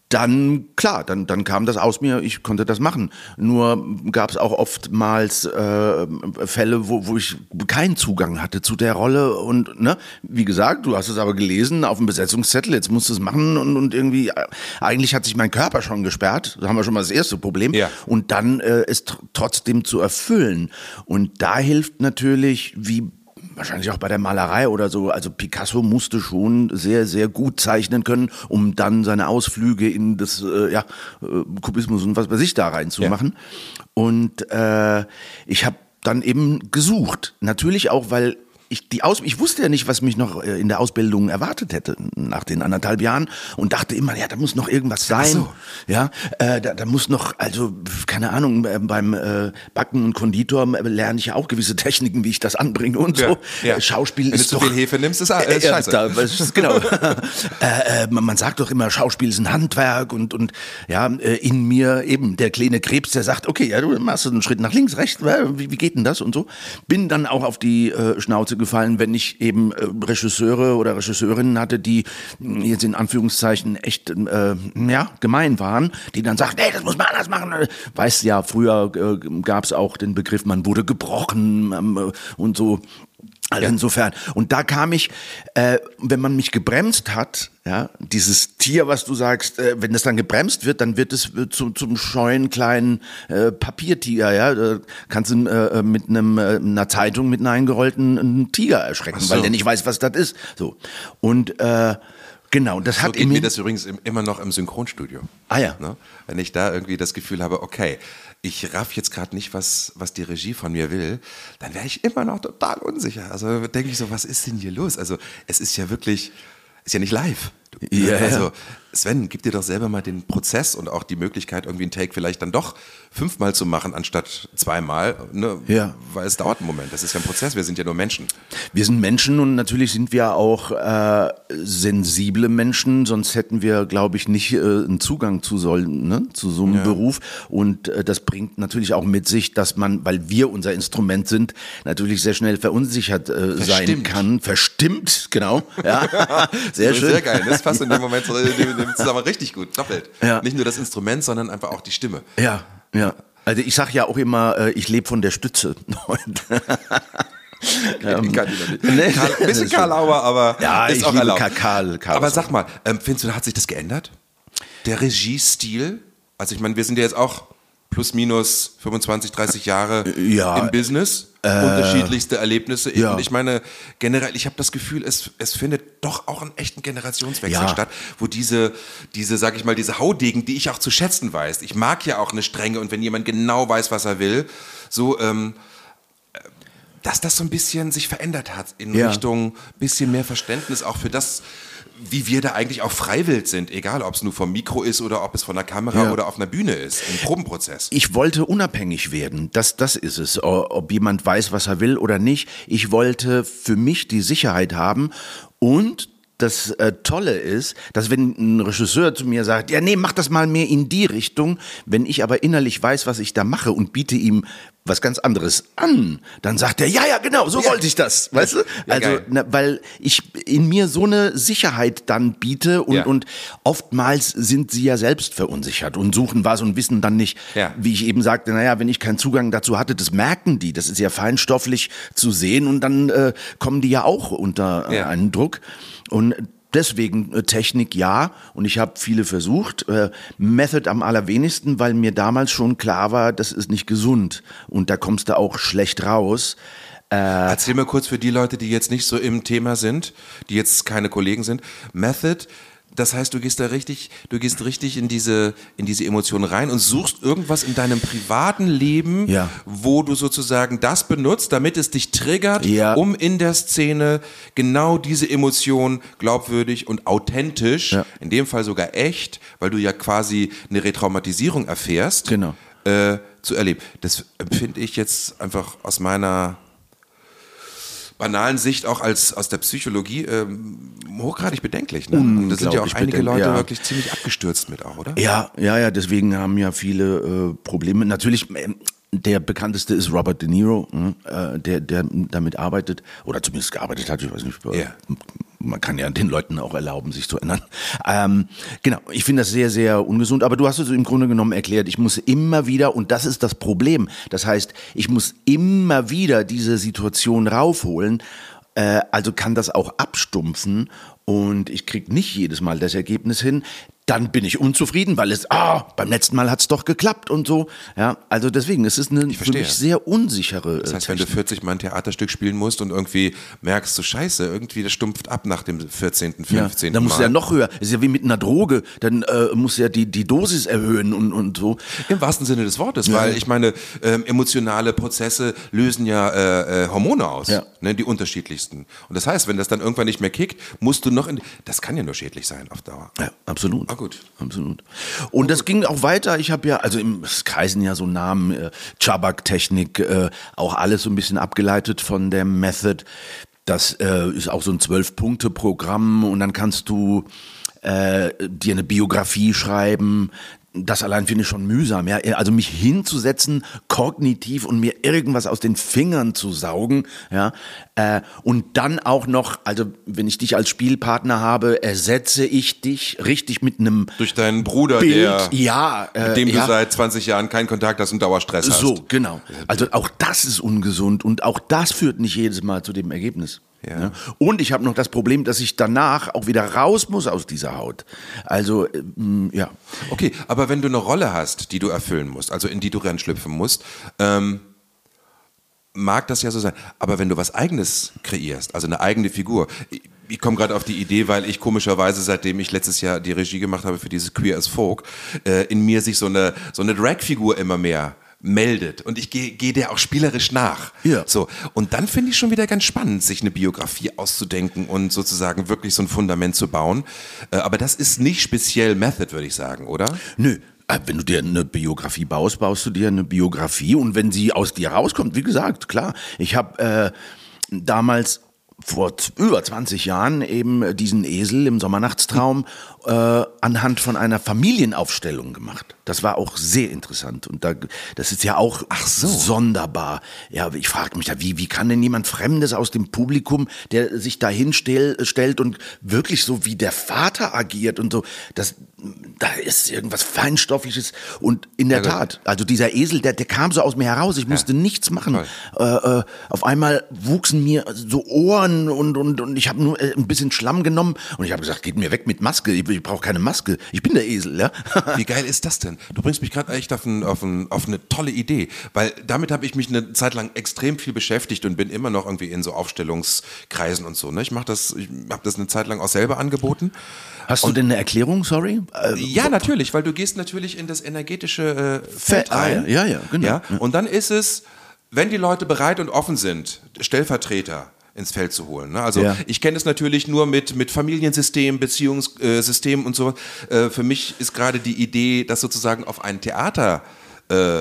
dann klar, dann, dann kam das aus mir, ich konnte das machen. Nur gab es auch oftmals äh, Fälle, wo, wo ich keinen Zugang hatte zu der Rolle und ne, wie gesagt, du hast es aber gelesen auf dem Besetzungszettel, jetzt musst du es machen und, und irgendwie, äh, eigentlich hat sich mein Körper schon gesperrt, da haben wir schon mal das erste Problem. Ja. Und dann äh, es trotzdem zu erfüllen. Und da hilft natürlich, wie wahrscheinlich auch bei der Malerei oder so. Also Picasso musste schon sehr, sehr gut zeichnen können, um dann seine Ausflüge in das äh, ja, äh, Kubismus und was bei sich da reinzumachen. Ja. Und äh, ich habe dann eben gesucht. Natürlich auch, weil ich, die Aus ich wusste ja nicht, was mich noch äh, in der Ausbildung erwartet hätte nach den anderthalb Jahren und dachte immer, ja, da muss noch irgendwas sein. So. Ja, äh, da, da muss noch, also keine Ahnung, äh, beim äh, Backen und Konditor äh, lerne ich ja auch gewisse Techniken, wie ich das anbringe und ja, so. Ja. Äh, Schauspiel Wenn ist du doch zu viel Hefe nimmst, ist, äh, scheiße. Da, ist, genau. äh, man, sagt doch immer, Schauspiel ist ein Handwerk und und ja, in mir eben der kleine Krebs, der sagt, okay, ja, du machst einen Schritt nach links, rechts, wie, wie geht denn das und so. Bin dann auch auf die Schnauze gefallen, wenn ich eben äh, Regisseure oder Regisseurinnen hatte, die hm, jetzt in Anführungszeichen echt äh, ja, gemein waren, die dann sagten, nee, das muss man anders machen. Weißt ja, früher äh, gab es auch den Begriff, man wurde gebrochen ähm, und so. Also ja. insofern. Und da kam ich, äh, wenn man mich gebremst hat, ja, dieses Tier, was du sagst, äh, wenn es dann gebremst wird, dann wird es äh, zu, zum scheuen kleinen äh, Papiertiger, ja. Da kannst du äh, mit einem, äh, einer Zeitung mit einem eingerollten Tiger erschrecken, so. weil der nicht weiß, was das ist. So. Und äh, Genau, das so hat geht mir das übrigens immer noch im Synchronstudio. Ah ja. Ne? Wenn ich da irgendwie das Gefühl habe, okay, ich raff jetzt gerade nicht, was, was die Regie von mir will, dann wäre ich immer noch total unsicher. Also denke ich so, was ist denn hier los? Also es ist ja wirklich, ist ja nicht live. Ja, also Sven, gib dir doch selber mal den Prozess und auch die Möglichkeit, irgendwie einen Take vielleicht dann doch fünfmal zu machen, anstatt zweimal. Ne? Ja. Weil es dauert einen Moment. Das ist ja ein Prozess. Wir sind ja nur Menschen. Wir sind Menschen und natürlich sind wir auch äh, sensible Menschen. Sonst hätten wir, glaube ich, nicht äh, einen Zugang zu sollen, ne? zu so einem ja. Beruf. Und äh, das bringt natürlich auch mit sich, dass man, weil wir unser Instrument sind, natürlich sehr schnell verunsichert äh, sein kann. Verstimmt, genau. Ja. sehr schön. Sehr geil. Das passt in dem Moment dem Zusammenhang richtig gut, doppelt. Ja. Nicht nur das Instrument, sondern einfach auch die Stimme. Ja, ja. Also ich sage ja auch immer, äh, ich lebe von der Stütze. ähm, Karl, ein bisschen Karl Auer, aber ja, ist auch erlaubt. Karl, Karl aber sag mal, ähm, findest du, hat sich das geändert? Der Regiestil? Also ich meine, wir sind ja jetzt auch plus minus 25, 30 Jahre ja, im Business. Äh, unterschiedlichste Erlebnisse. Ja. Und ich meine, generell, ich habe das Gefühl, es, es findet doch auch einen echten Generationswechsel ja. statt, wo diese, diese, sag ich mal, diese Haudegen, die ich auch zu schätzen weiß. Ich mag ja auch eine Strenge und wenn jemand genau weiß, was er will, so, ähm, dass das so ein bisschen sich verändert hat in Ja. Richtung bisschen mehr Verständnis auch für das, wie wir da eigentlich auch freiwillig sind, egal ob es nur vom Mikro ist oder ob es von der Kamera Ja. oder auf einer Bühne ist, im Probenprozess. Ich wollte unabhängig werden. Das, das ist es. Ob jemand weiß, was er will oder nicht. Ich wollte für mich die Sicherheit haben und das äh, Tolle ist, dass wenn ein Regisseur zu mir sagt, ja nee, mach das mal mehr in die Richtung, wenn ich aber innerlich weiß, was ich da mache und biete ihm was ganz anderes an, dann sagt er, ja, ja, genau, so Ja. wollte ich das, weißt du? Ja, also, na, weil ich in mir so eine Sicherheit dann biete und, Ja. und oftmals sind sie ja selbst verunsichert und suchen was und wissen dann nicht, Ja. wie ich eben sagte, naja, wenn ich keinen Zugang dazu hatte, das merken die. Das ist ja feinstofflich zu sehen und dann äh, kommen die ja auch unter äh, einen Druck. Und deswegen äh, Technik ja. Und ich habe viele versucht. Äh, Method am allerwenigsten, weil mir damals schon klar war, das ist nicht gesund. Und da kommst du auch schlecht raus. Erzähl mal kurz für die Leute, die jetzt nicht so im Thema sind, die jetzt keine Kollegen sind. Method, das heißt, du gehst da richtig, du gehst richtig in diese, in diese Emotionen rein und suchst irgendwas in deinem privaten Leben, Ja. wo du sozusagen das benutzt, damit es dich triggert, Ja. um in der Szene genau diese Emotion glaubwürdig und authentisch, Ja. in dem Fall sogar echt, weil du ja quasi eine Retraumatisierung erfährst, Genau. äh, zu erleben. Das empfinde ich jetzt einfach aus meiner banalen Sicht auch als aus der Psychologie ähm, hochgradig bedenklich. Ne? Und da sind ja auch einige Leute ja. wirklich ziemlich abgestürzt mit auch, oder? Ja, ja, ja, deswegen haben ja viele äh, Probleme. Natürlich, ähm, der bekannteste ist Robert De Niro, mh, äh, der, der damit arbeitet, oder zumindest gearbeitet hat, ich weiß nicht. Ja. Man kann ja den Leuten auch erlauben, sich zu ändern. Ähm, genau, ich finde das sehr, sehr ungesund. Aber du hast es im Grunde genommen erklärt. Ich muss immer wieder, und das ist das Problem. Das heißt, ich muss immer wieder diese Situation raufholen. Äh, also kann das auch abstumpfen und ich krieg nicht jedes Mal das Ergebnis hin. Dann bin ich unzufrieden, weil es, ah, beim letzten Mal hat's doch geklappt und so. Ja, also deswegen, es ist eine für mich sehr unsichere. Das heißt, wenn du 40 Mal ein Theaterstück spielen musst und irgendwie merkst, so scheiße, irgendwie das stumpft ab nach dem 14., 15. Ja, dann musst du Mal. ja noch höher. Ist ja wie mit einer Droge. Dann äh, musst du ja die, die Dosis erhöhen und, und so. Im wahrsten Sinne des Wortes, weil ich meine, ähm, emotionale Prozesse lösen ja äh, äh, Hormone aus, Ja. ne, die unterschiedlichsten. Und das heißt, wenn das dann irgendwann nicht mehr kickt, musst du noch in. Das kann ja nur schädlich sein auf Dauer. Ja, absolut. Gut. Absolut. Und das ging auch weiter. Ich habe ja, also im es kreisen ja so Namen, äh, Chabak-Technik, äh, auch alles so ein bisschen abgeleitet von der Method. Das äh, ist auch so ein Zwölf-Punkte-Programm und dann kannst du äh, dir eine Biografie schreiben. Das allein finde ich schon mühsam, ja. Also mich hinzusetzen, kognitiv und mir irgendwas aus den Fingern zu saugen, ja. Äh, und dann auch noch, also wenn ich dich als Spielpartner habe, ersetze ich dich richtig mit einem Durch deinen Bruder, Bild, der, ja, äh, mit dem ja. du seit 20 Jahren keinen Kontakt hast und Dauerstress hast. So, genau. Also auch das ist ungesund und auch das führt nicht jedes Mal zu dem Ergebnis. Ja. Ja. Und ich habe noch das Problem, dass ich danach auch wieder raus muss aus dieser Haut. Also, ähm, ja. Okay, aber wenn du eine Rolle hast, die du erfüllen musst, also in die du reinschlüpfen musst, ähm, mag das ja so sein. Aber wenn du was Eigenes kreierst, also eine eigene Figur, ich, komme gerade auf die Idee, weil ich komischerweise, seitdem ich letztes Jahr die Regie gemacht habe für dieses Queer as Folk, äh, in mir sich so eine, so eine Drag-Figur immer mehr meldet und ich gehe geh der auch spielerisch nach. Ja. So und dann finde ich schon wieder ganz spannend, sich eine Biografie auszudenken und sozusagen wirklich so ein Fundament zu bauen. Äh, aber das ist nicht speziell Method, würde ich sagen, oder? Nö. Äh, Wenn du dir eine Biografie baust, baust du dir eine Biografie und wenn sie aus dir rauskommt, wie gesagt, klar. Ich habe äh, damals vor über 20 Jahren eben diesen Esel im Sommernachtstraum äh, anhand von einer Familienaufstellung gemacht. Das war auch sehr interessant und da, das ist ja auch sonderbar. Ja, ich frage mich da, wie, wie kann denn jemand Fremdes aus dem Publikum, der sich dahin stell, stellt und wirklich so wie der Vater agiert und so, das, da ist irgendwas Feinstoffliches und in der Ja, Tat, also dieser Esel, der, der kam so aus mir heraus, ich musste nichts machen. Äh, äh, auf einmal wuchsen mir so Ohren und, und, und ich habe nur äh, ein bisschen Schlamm genommen und ich habe gesagt, geht mir weg mit Maske, ich, ich brauche keine Maske, ich bin der Esel, ja. Wie geil ist das denn? Du bringst mich gerade echt auf, ein, auf, ein, auf eine tolle Idee, weil damit habe ich mich eine Zeit lang extrem viel beschäftigt und bin immer noch irgendwie in so Aufstellungskreisen und so. Ne? Ich mache das, ich habe das eine Zeit lang auch selber angeboten. Hast du denn eine Erklärung, sorry? Äh, Ja, natürlich, weil du gehst natürlich in das energetische äh, Feld rein. ja, ja, genau. Ja, und dann ist es wenn die Leute bereit und offen sind, Stellvertreter ins Feld zu holen. Ne? Also Ja. ich kenne es natürlich nur mit, mit Familiensystem, Beziehungssystem und so. Äh, für mich ist gerade die Idee, das sozusagen auf ein Theater äh,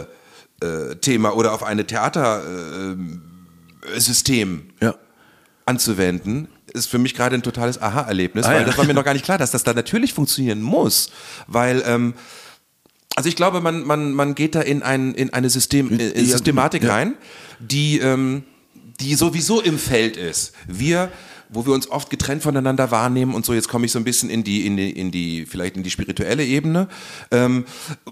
äh, oder auf eine Theatersystem äh, System Ja. anzuwenden, ist für mich gerade ein totales Aha-Erlebnis, Ah, weil ja. das war mir noch gar nicht klar, dass das da natürlich funktionieren muss, weil ähm, also ich glaube, man, man, man geht da in, ein, in eine System, äh, Systematik rein, die, ähm, die sowieso im Feld ist. Wir, wo wir uns oft getrennt voneinander wahrnehmen und so, jetzt komme ich so ein bisschen in die, in die, in die, vielleicht in die spirituelle Ebene, ähm,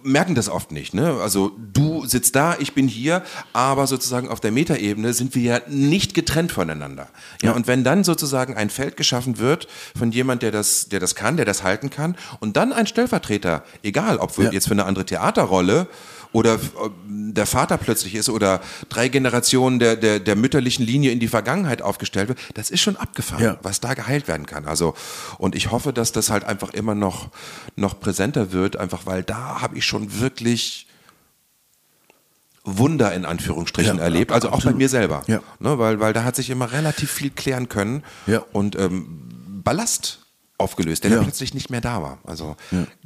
merken das oft nicht. Ne? Also du sitzt da, ich bin hier, aber sozusagen auf der Metaebene sind wir ja nicht getrennt voneinander. Ja, und wenn dann sozusagen ein Feld geschaffen wird von jemand, der das, der das kann, der das halten kann, und dann ein Stellvertreter, egal ob für, Ja. jetzt für eine andere Theaterrolle oder ob der Vater plötzlich ist oder drei Generationen der, der, der mütterlichen Linie in die Vergangenheit aufgestellt wird, das ist schon abgefahren, Ja. was da geheilt werden kann. Also, und ich hoffe, dass das halt einfach immer noch, noch präsenter wird, einfach weil da habe ich schon wirklich Wunder in Anführungsstrichen Ja, erlebt, also auch bei absolut. mir selber. Ja. Ne, weil, weil da hat sich immer relativ viel klären können Ja. und ähm, Ballast aufgelöst, der Ja. plötzlich nicht mehr da war. Also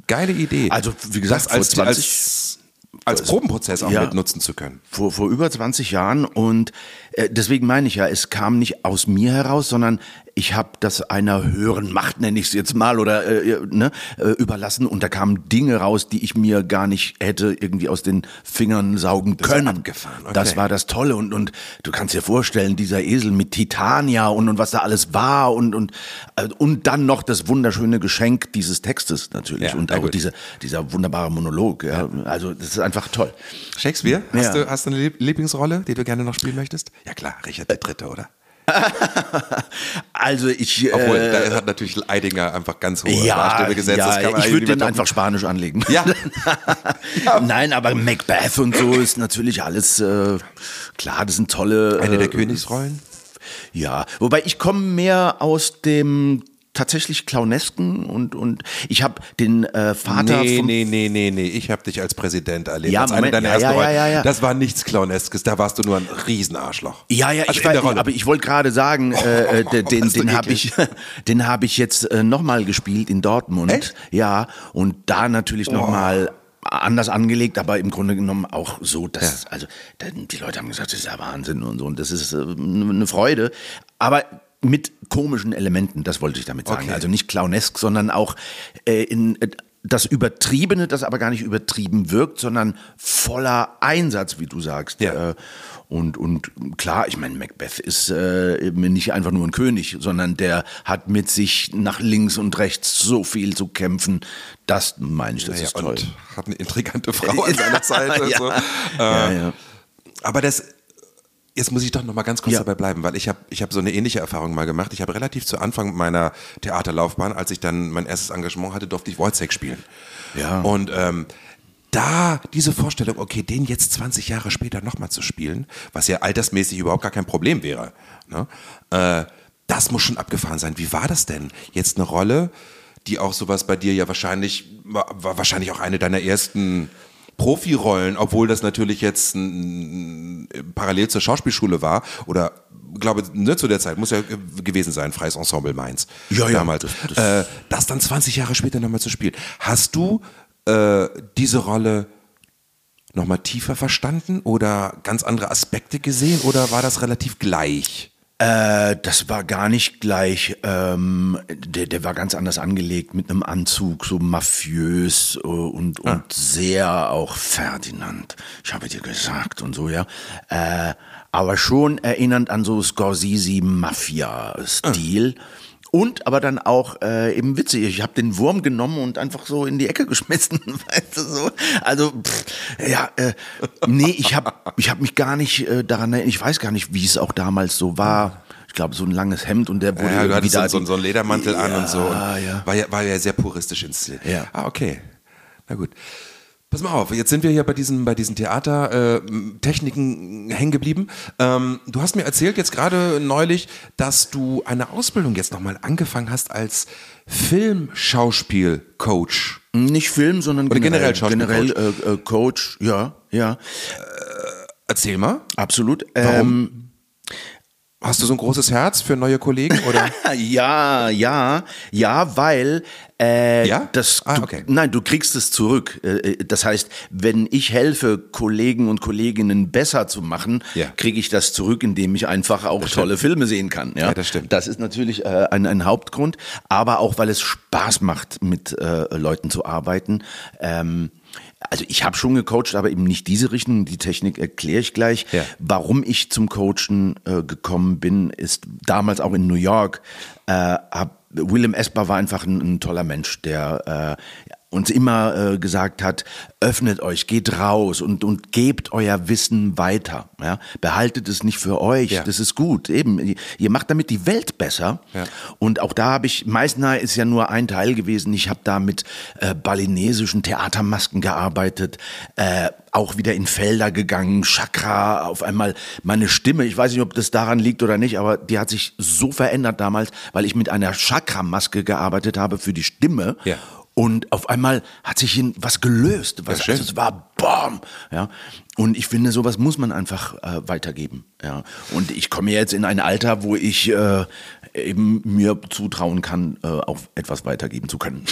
geile Idee. Also, wie gesagt, das als, 20 als, als Probenprozess auch Ja. mit nutzen zu können. vor, vor über 20 Jahren und äh, deswegen meine ich ja, es kam nicht aus mir heraus, sondern ich habe das einer höheren Macht, nenne ich es jetzt mal, oder äh, ne, äh, überlassen und da kamen Dinge raus, die ich mir gar nicht hätte irgendwie aus den Fingern saugen ist können. abgefahren, okay. Das war das Tolle und, und du kannst dir vorstellen, dieser Esel mit Titania und, und was da alles war und, und, äh, und dann noch das wunderschöne Geschenk dieses Textes natürlich Ja, und auch gut. diese, dieser wunderbare Monolog. Ja. Also das ist einfach toll. Shakespeare, hast, Ja. du, hast du eine Lieb- Lieblingsrolle, die du gerne noch spielen möchtest? Ja klar, Richard der Dritte, oder? Also ich. Obwohl, äh, da hat natürlich Eidinger einfach ganz hohe ja, Maßstäbe gesetzt. ja ich würde den einfach. Spanisch anlegen. Ja. Nein, aber Macbeth und so ist natürlich alles äh, klar. Das sind tolle. Eine äh, der Königsrollen? Ja, wobei ich komme mehr aus dem tatsächlich Clownesken und und ich habe den äh, Vater Nee, vom nee, nee, nee, nee. Ich habe dich als Präsident erlebt. Ja, als eine Moment, deiner ja, ersten ja, ja, ja. Das war nichts Clowneskes. Da warst du nur ein Riesenarschloch. Ja, ja, also ich weiß, aber ich wollte gerade sagen, äh, äh, den, den, du den habe ich, den habe ich jetzt äh, nochmal gespielt in Dortmund. Echt? Ja, und da natürlich noch nochmal anders angelegt, aber im Grunde genommen auch so, dass, also dann, die Leute haben gesagt, das ist ja Wahnsinn und so, und das ist äh, eine Freude, aber mit komischen Elementen, das wollte ich damit sagen. Okay. Also nicht clownesk, sondern auch äh, in äh, das Übertriebene, das aber gar nicht übertrieben wirkt, sondern voller Einsatz, wie du sagst. Ja. Äh, und, und klar, ich meine, Macbeth ist äh, eben nicht einfach nur ein König, sondern der hat mit sich nach links und rechts so viel zu kämpfen. Das meine ich, das Ja, ist toll. und hat eine intrigante Frau an seiner Seite. Ja. So. Äh, ja. Aber das, jetzt muss ich doch noch mal ganz kurz Ja. dabei bleiben, weil ich habe ich hab so eine ähnliche Erfahrung mal gemacht. Ich habe relativ zu Anfang meiner Theaterlaufbahn, als ich dann mein erstes Engagement hatte, durfte ich Wojciech spielen. Ja. Und ähm, da diese Vorstellung, okay, den jetzt 20 Jahre später nochmal zu spielen, was ja altersmäßig überhaupt gar kein Problem wäre, ne? äh, das muss schon abgefahren sein. Wie war das denn? Jetzt eine Rolle, die auch sowas bei dir ja wahrscheinlich, war, war wahrscheinlich auch eine deiner ersten Profirollen, obwohl das natürlich jetzt ein, parallel zur Schauspielschule war oder glaube ne, zu der Zeit muss ja ge- gewesen sein freies Ensemble Mainz. Ja, ja, damals. Das- das, äh, das dann 20 Jahre später nochmal zu spielen. Hast du äh, diese Rolle nochmal tiefer verstanden oder ganz andere Aspekte gesehen oder war das relativ gleich Äh, das war gar nicht gleich, ähm, der, der war ganz anders angelegt, mit einem Anzug, so mafiös äh, und, und sehr auch Ferdinand. Ich habe dir gesagt und so, ja. Äh, aber schon erinnernd an so Scorsese-Mafia-Stil. Und aber dann auch äh, eben witzig. Ich habe den Wurm genommen und einfach so in die Ecke geschmissen, weißt du so. Also pff, ja, äh, nee, ich habe ich hab mich gar nicht äh, daran erinnert. Ich weiß gar nicht, wie es auch damals so war. Ich glaube, so ein langes Hemd und der wurde ja, irgendwie da so, so, einen Ledermantel an und so und Ja, ja. War, ja, war ja sehr puristisch inszeniert Ja. ah okay na gut Pass mal auf, jetzt sind wir hier bei diesen, bei diesen Theatertechniken hängen geblieben. Ähm, du hast mir erzählt jetzt gerade neulich, dass du eine Ausbildung jetzt nochmal angefangen hast als Filmschauspielcoach. Nicht Film, sondern Oder generell generell, Schauspielcoach. generell äh, äh, Coach, ja, ja. Erzähl mal. Absolut. Warum? Ähm, Hast du so ein großes Herz für neue Kollegen oder? ja, ja, ja, weil äh, Ja? das Ah, du, okay. nein, du kriegst es zurück. Äh, Das heißt, wenn ich helfe, Kollegen und Kolleginnen besser zu machen, Ja. kriege ich das zurück, indem ich einfach auch tolle Filme sehen kann. Ja, Ja, das stimmt. Das ist natürlich äh, ein, ein Hauptgrund, aber auch weil es Spaß macht, mit äh, Leuten zu arbeiten. Ähm, also ich habe schon gecoacht, aber eben nicht diese Richtung. Die Technik erkläre ich gleich. Ja. Warum ich zum Coachen äh, gekommen bin, ist damals auch in New York. Äh, hab, Willem Esper war einfach ein, ein toller Mensch, der äh, uns immer äh, gesagt hat, öffnet euch, geht raus und, und gebt euer Wissen weiter. Ja? Behaltet es nicht für euch, Ja. das ist gut. Eben, ihr- macht damit die Welt besser. Ja. Und auch da habe ich, Meißner ist ja nur ein Teil gewesen. Ich habe da mit äh, balinesischen Theatermasken gearbeitet, äh, auch wieder in Felder gegangen, Chakra, auf einmal meine Stimme. Ich weiß nicht, ob das daran liegt oder nicht, aber die hat sich so verändert damals, weil ich mit einer Chakra-Maske gearbeitet habe für die Stimme. Ja. Und auf einmal hat sich hin was gelöst. Was, Ja, also es war BAM! Ja. Und ich finde, sowas muss man einfach äh, weitergeben. Ja. Und ich komme jetzt in ein Alter, wo ich äh, eben mir zutrauen kann, äh, auch etwas weitergeben zu können.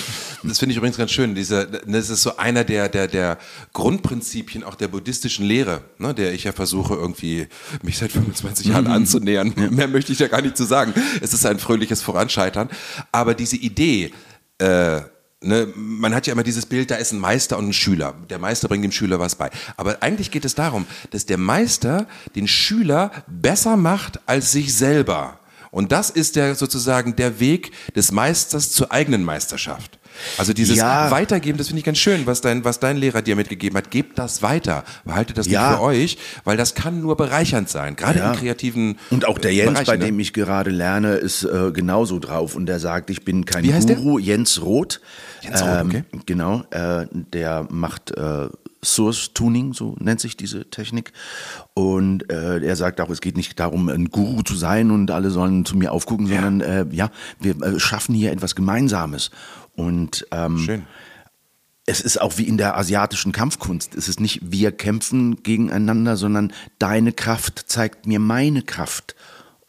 Das finde ich übrigens ganz schön. Dieser, das ist so einer der, der, der Grundprinzipien auch der buddhistischen Lehre, ne, der ich ja versuche irgendwie mich seit 25 Jahren anzunähern. Mehr möchte ich da gar nicht zu sagen. Es ist ein fröhliches Voranscheitern. Aber diese Idee, äh, Ne, man hat ja immer dieses Bild, da ist ein Meister und ein Schüler. Der Meister bringt dem Schüler was bei. Aber eigentlich geht es darum, dass der Meister den Schüler besser macht als sich selber. Und das ist der sozusagen der Weg des Meisters zur eigenen Meisterschaft. Also dieses Ja. Weitergeben, das finde ich ganz schön, was dein, was dein Lehrer dir mitgegeben hat. Gebt das weiter. Behaltet das Ja. nicht für euch, weil das kann nur bereichernd sein. Gerade Ja. in kreativen Und auch der Jens, Bereichen, bei ne? dem ich gerade lerne, ist äh, genauso drauf. Und der sagt, ich bin kein Wie heißt der? Guru. Jens Roth. Jens Roth, okay. Genau. Äh, der macht äh, Source Tuning, so nennt sich diese Technik. Und äh, er sagt auch, es geht nicht darum, ein Guru zu sein und alle sollen zu mir aufgucken, sondern äh, ja, wir äh, schaffen hier etwas Gemeinsames. Und ähm, Schön. es ist auch wie in der asiatischen Kampfkunst. Es ist nicht wir kämpfen gegeneinander, sondern deine Kraft zeigt mir meine Kraft.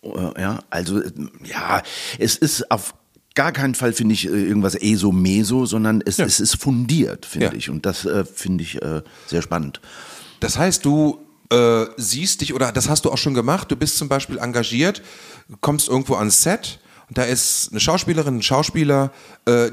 Äh, Ja, also ja, es ist auf gar keinen Fall finde ich äh, irgendwas ESO-Meso, sondern es, es ist fundiert, finde Ja. ich. Und das äh, finde ich äh, sehr spannend. Das heißt, du äh, siehst dich, oder das hast du auch schon gemacht, du bist zum Beispiel engagiert, kommst irgendwo ans Set und da ist eine Schauspielerin, ein Schauspieler, äh,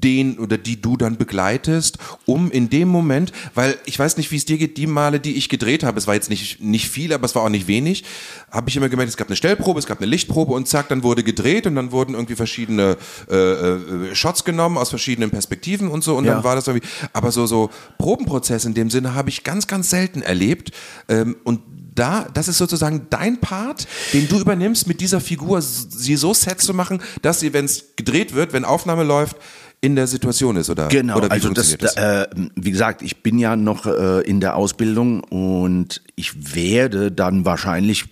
den oder die du dann begleitest, um in dem Moment, weil ich weiß nicht, wie es dir geht, die Male, die ich gedreht habe, es war jetzt nicht, nicht viel, aber es war auch nicht wenig, habe ich immer gemerkt, es gab eine Stellprobe, es gab eine Lichtprobe und zack, dann wurde gedreht und dann wurden irgendwie verschiedene äh, äh, Shots genommen aus verschiedenen Perspektiven und so und Ja. dann war das irgendwie, aber so, so Probenprozess in dem Sinne habe ich ganz, ganz selten erlebt ähm, und da, das ist sozusagen dein Part, den du übernimmst, mit dieser Figur sie so set zu machen, dass sie, wenn es gedreht wird, wenn Aufnahme läuft, in der Situation ist oder Genau, oder wie also das, das? äh, wie gesagt, ich bin ja noch äh, in der Ausbildung und ich werde dann wahrscheinlich,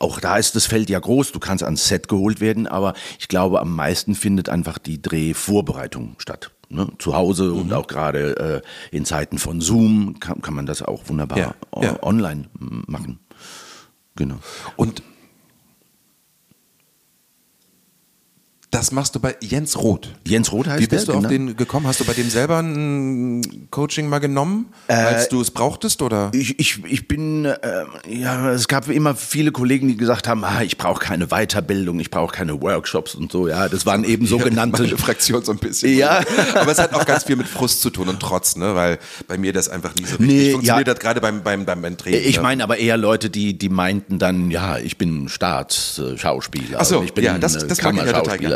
auch da ist das Feld ja groß, du kannst ans Set geholt werden, aber ich glaube, am meisten findet einfach die Drehvorbereitung statt. Ne? Zu Hause Mhm. und auch gerade äh, in Zeiten von Zoom kann, kann man das auch wunderbar Ja, ja. online machen. Genau. Und das machst du bei Jens Roth. Jens Roth heißt Wie bist der, du auf genau. den gekommen? Hast du bei dem selber ein Coaching mal genommen, als du es brauchtest oder? Ich, ich, ich bin, äh, ja, es gab immer viele Kollegen, die gesagt haben, ah, ich brauche keine Weiterbildung, ich brauche keine Workshops und so, ja, das waren eben sogenannte, Meine Fraktion so ein bisschen. Ja. Aber es hat auch ganz viel mit Frust zu tun und Trotz, ne? Weil bei mir das einfach nie so richtig Nee, funktioniert ja. hat, gerade beim, beim, beim, Training. ich ne? meine aber eher Leute, die, die meinten dann, ja, ich bin Staatsschauspieler, Ach so, ich bin ja, das- äh, das mag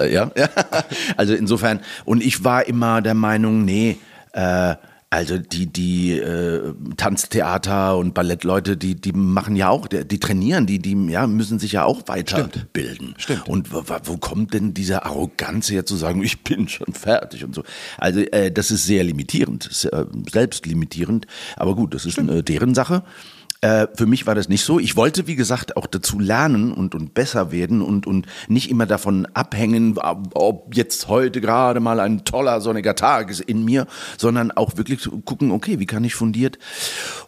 ich ja. Also insofern, und ich war immer der Meinung, nee, äh, also die, die äh, Tanztheater und Ballettleute, die, die machen ja auch, die, trainieren, die, die ja, müssen sich ja auch weiterbilden. Stimmt. Und wo, wo- kommt denn diese Arroganz her zu sagen, ich bin schon fertig und so? Also äh, das ist sehr limitierend, äh, selbstlimitierend. Aber gut, das ist äh, deren Sache. Äh, für mich war das nicht so. Ich wollte, wie gesagt, auch dazu lernen und, und besser werden und, und nicht immer davon abhängen, ob jetzt heute gerade mal ein toller sonniger Tag ist in mir, sondern auch wirklich gucken, okay, wie kann ich fundiert.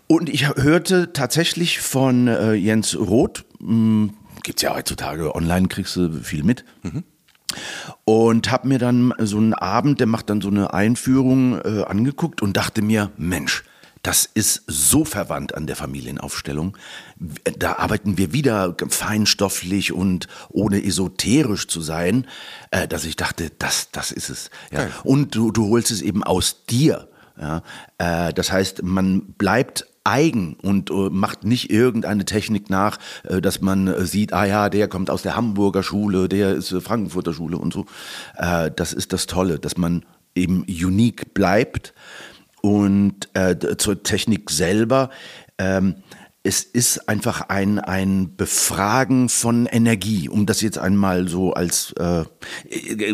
Und ich hörte tatsächlich von äh, Jens Roth, hm, gibt's ja heutzutage online, kriegst du viel mit. Mhm. Und habe mir dann so einen Abend, der macht dann so eine Einführung äh, angeguckt und dachte mir, Mensch, das ist so verwandt an der Familienaufstellung. Da arbeiten wir wieder feinstofflich und ohne esoterisch zu sein, äh, dass ich dachte, das, das ist es. Ja. Und du, du holst es eben aus dir. Ja. Äh, das heißt, man bleibt eigen und äh, macht nicht irgendeine Technik nach, äh, dass man sieht, ah ja, der kommt aus der Hamburger Schule, der ist Frankfurter Schule und so. Das ist das Tolle, dass man eben unique bleibt und äh, zur Technik selber. Ähm, es ist einfach ein, ein Befragen von Energie. Um das jetzt einmal so als äh,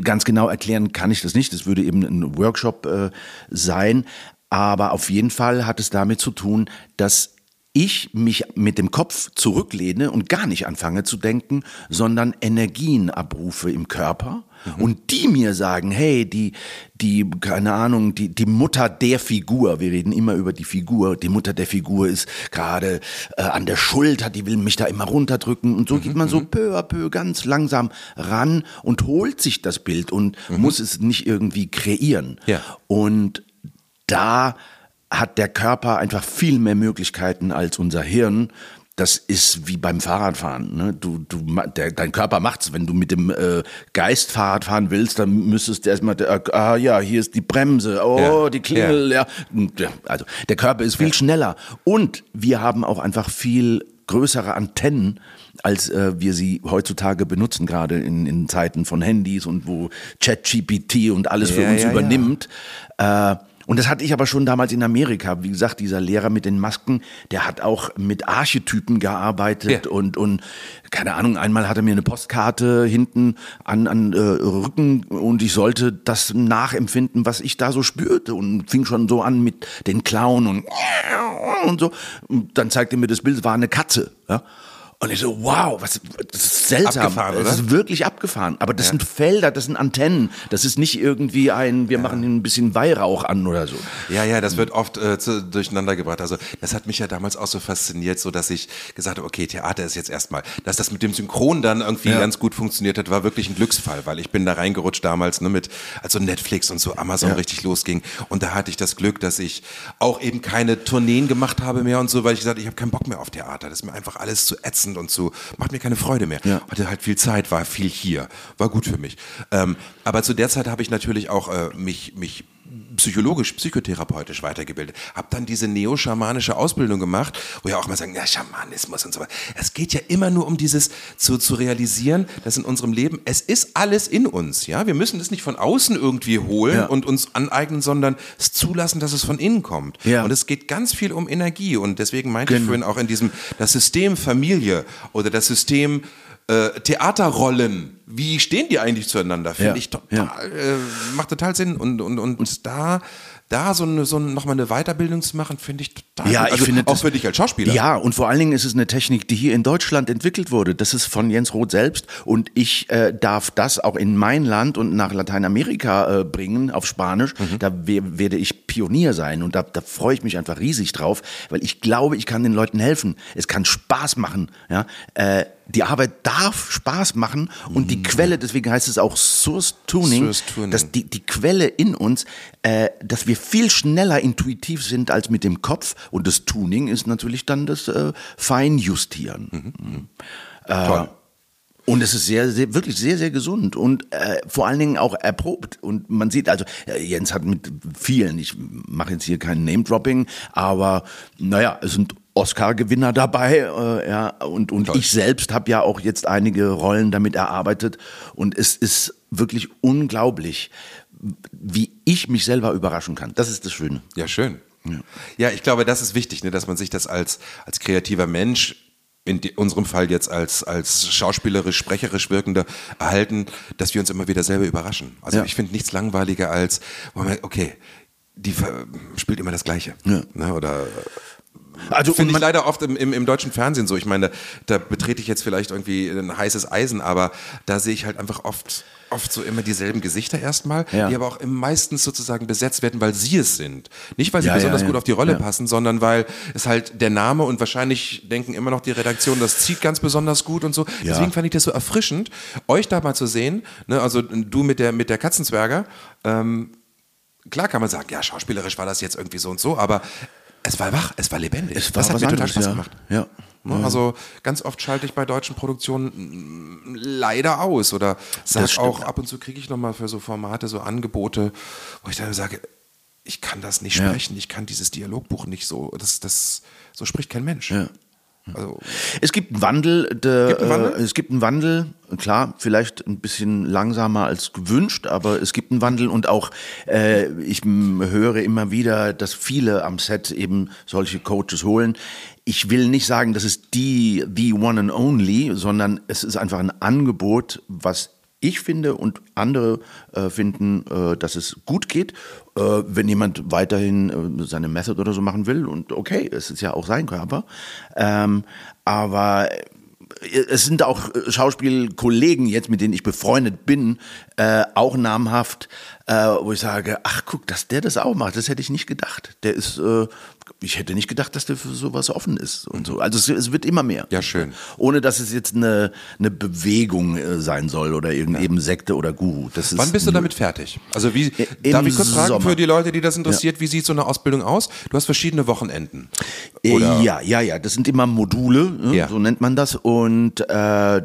ganz genau erklären kann ich das nicht. Das würde eben ein Workshop äh, sein. Aber auf jeden Fall hat es damit zu tun, dass ich mich mit dem Kopf zurücklehne und gar nicht anfange zu denken, sondern Energien abrufe im Körper mhm. und die mir sagen, hey, die, die, keine Ahnung, die, die Mutter der Figur, wir reden immer über die Figur, die Mutter der Figur ist gerade äh, an der Schulter, die will mich da immer runterdrücken und so mhm. geht man so mhm. peu à peu ganz langsam ran und holt sich das Bild und mhm. muss es nicht irgendwie kreieren. Ja. Und da hat der Körper einfach viel mehr Möglichkeiten als unser Hirn. Das ist wie beim Fahrradfahren. Ne? Du, du, der, dein Körper macht's. Wenn du mit dem äh, Geist Fahrrad fahren willst, dann müsstest du erstmal, äh, ah ja, hier ist die Bremse, oh, ja. die Klingel, ja. ja. Also der Körper ist viel ja. schneller. Und wir haben auch einfach viel größere Antennen, als äh, wir sie heutzutage benutzen, gerade in, in Zeiten von Handys und wo ChatGPT und alles für uns übernimmt. Äh, und das hatte ich aber schon damals in Amerika. Wie gesagt, dieser Lehrer mit den Masken, der hat auch mit Archetypen gearbeitet ja. und, und keine Ahnung, einmal hat er mir eine Postkarte hinten an, an äh, Rücken und ich sollte das nachempfinden, was ich da so spürte und fing schon so an mit den Klauen und, und so. Und dann zeigte mir das Bild, es war eine Katze. Ja? Und ich so, wow, was, das ist seltsam. Abgefahren, oder? Das ist wirklich abgefahren. Aber das ja. sind Felder, das sind Antennen. Das ist nicht irgendwie ein, wir ja. machen ein bisschen Weihrauch an oder so. Ja, ja, das wird oft äh, zu, durcheinander gebracht. Also das hat mich ja damals auch so fasziniert, so dass ich gesagt habe, okay, Theater ist jetzt erstmal, dass das mit dem Synchron dann irgendwie ja. ganz gut funktioniert hat, war wirklich ein Glücksfall, weil ich bin da reingerutscht damals, ne, mit, als so Netflix und so Amazon richtig losging. Und da hatte ich das Glück, dass ich auch eben keine Tourneen gemacht habe mehr und so, weil ich gesagt, ich habe keinen Bock mehr auf Theater. Das ist mir einfach alles zu ätzend und so, macht mir keine Freude mehr. Ja. Hatte halt viel Zeit, war viel hier, war gut für mich. Ähm, aber zu der Zeit habe ich natürlich auch äh, mich, mich psychologisch, psychotherapeutisch weitergebildet. Hab dann diese neo-schamanische Ausbildung gemacht, wo ja auch immer sagen, ja, Schamanismus und so weiter. Es geht ja immer nur um dieses zu, zu realisieren, dass in unserem Leben, es ist alles in uns, ja. Wir müssen das nicht von außen irgendwie holen ja. und uns aneignen, sondern es zulassen, dass es von innen kommt. Ja. Und es geht ganz viel um Energie und deswegen meinte genau. ich vorhin auch in diesem, das System Familie oder das System äh, Theaterrollen, wie stehen die eigentlich zueinander? Finde ja, ich total, ja. äh, macht total Sinn. Und, und, und, und da da so, eine, so nochmal eine Weiterbildung zu machen, finde ich total Ja, also ich finde auch für dich als Schauspieler. Ja, und vor allen Dingen ist es eine Technik, die hier in Deutschland entwickelt wurde. Das ist von Jens Roth selbst und ich äh, darf das auch in mein Land und nach Lateinamerika äh, bringen auf Spanisch. Mhm. Da werde ich Pionier sein und da, da freue ich mich einfach riesig drauf, weil ich glaube, ich kann den Leuten helfen. Es kann Spaß machen. Ja, äh, die Arbeit darf Spaß machen und die mhm. Quelle, deswegen heißt es auch Source Tuning, Source -Tuning. dass die, die Quelle in uns, äh, dass wir viel schneller intuitiv sind als mit dem Kopf und das Tuning ist natürlich dann das äh, Feinjustieren. Mhm. Mhm. Äh, Toll. Und es ist sehr, sehr, wirklich sehr, sehr gesund und äh, vor allen Dingen auch erprobt. Und man sieht also, äh, Jens hat mit vielen, ich mache jetzt hier kein Name-Dropping, aber naja, es sind Oscar-Gewinner dabei, äh, ja, und, und ich selbst habe ja auch jetzt einige Rollen damit erarbeitet und es ist wirklich unglaublich, wie ich mich selber überraschen kann. Das ist das Schöne. Ja, schön. Ja, ja ich glaube, das ist wichtig, ne, dass man sich das als, als kreativer Mensch in unserem Fall jetzt als, als schauspielerisch, sprecherisch wirkende erhalten, dass wir uns immer wieder selber überraschen. Also ja. ich finde nichts langweiliger als, okay, die spielt immer das Gleiche. Ja. Ne, oder Also, Finde ich leider oft im, im, im deutschen Fernsehen so. Ich meine, da betrete ich jetzt vielleicht irgendwie ein heißes Eisen, aber da sehe ich halt einfach oft, oft so immer dieselben Gesichter erstmal, Ja. die aber auch meistens sozusagen besetzt werden, weil sie es sind. Nicht, weil sie Ja, besonders ja. gut auf die Rolle passen, sondern weil es halt der Name und wahrscheinlich denken immer noch die Redaktion, das zieht ganz besonders gut und so. Deswegen fand ich das so erfrischend, euch da mal zu sehen. Ne? Also du mit der, mit der Katzenzwerger. Ähm, klar kann man sagen, ja, schauspielerisch war das jetzt irgendwie so und so, aber es war wach, es war lebendig. Es war das hat mir total Spaß ja. gemacht. Ja. Ne, Also ganz oft schalte ich bei deutschen Produktionen mm, leider aus oder sage stimmt. auch, ab und zu kriege ich nochmal für so Formate so Angebote, wo ich dann sage, ich kann das nicht Ja. sprechen, ich kann dieses Dialogbuch nicht so, das, das, so spricht kein Mensch. Ja. Also, Es gibt einen Wandel. Der, Gibt einen Wandel? Äh, es gibt einen Wandel. Klar, vielleicht ein bisschen langsamer als gewünscht, aber es gibt einen Wandel und auch äh, ich höre immer wieder, dass viele am Set eben solche Coaches holen. Ich will nicht sagen, das ist die the one and only, sondern es ist einfach ein Angebot, was ich finde und andere äh, finden, äh, dass es gut geht. Äh, wenn jemand weiterhin äh, seine Method oder so machen will, und okay, es ist ja auch sein Körper. Ähm, aber äh, es sind auch äh, Schauspielkollegen jetzt, mit denen ich befreundet bin, äh, auch namhaft, äh, wo ich sage, ach guck, dass der das auch macht, das hätte ich nicht gedacht. Der ist, äh, ich hätte nicht gedacht, dass der für sowas offen ist und so. Also es, es wird immer mehr. Ja, schön. Ohne dass es jetzt eine, eine Bewegung äh, sein soll oder irgend, eben Sekte oder Guru. Das wann bist du damit fertig? Also wie, Im darf ich kurz fragen Sommer. für die Leute, die das interessiert, wie sieht so eine Ausbildung aus? Du hast verschiedene Wochenenden. Oder? Äh, Ja, ja, ja. Das sind immer Module, ne? Ja. so nennt man das. Und äh,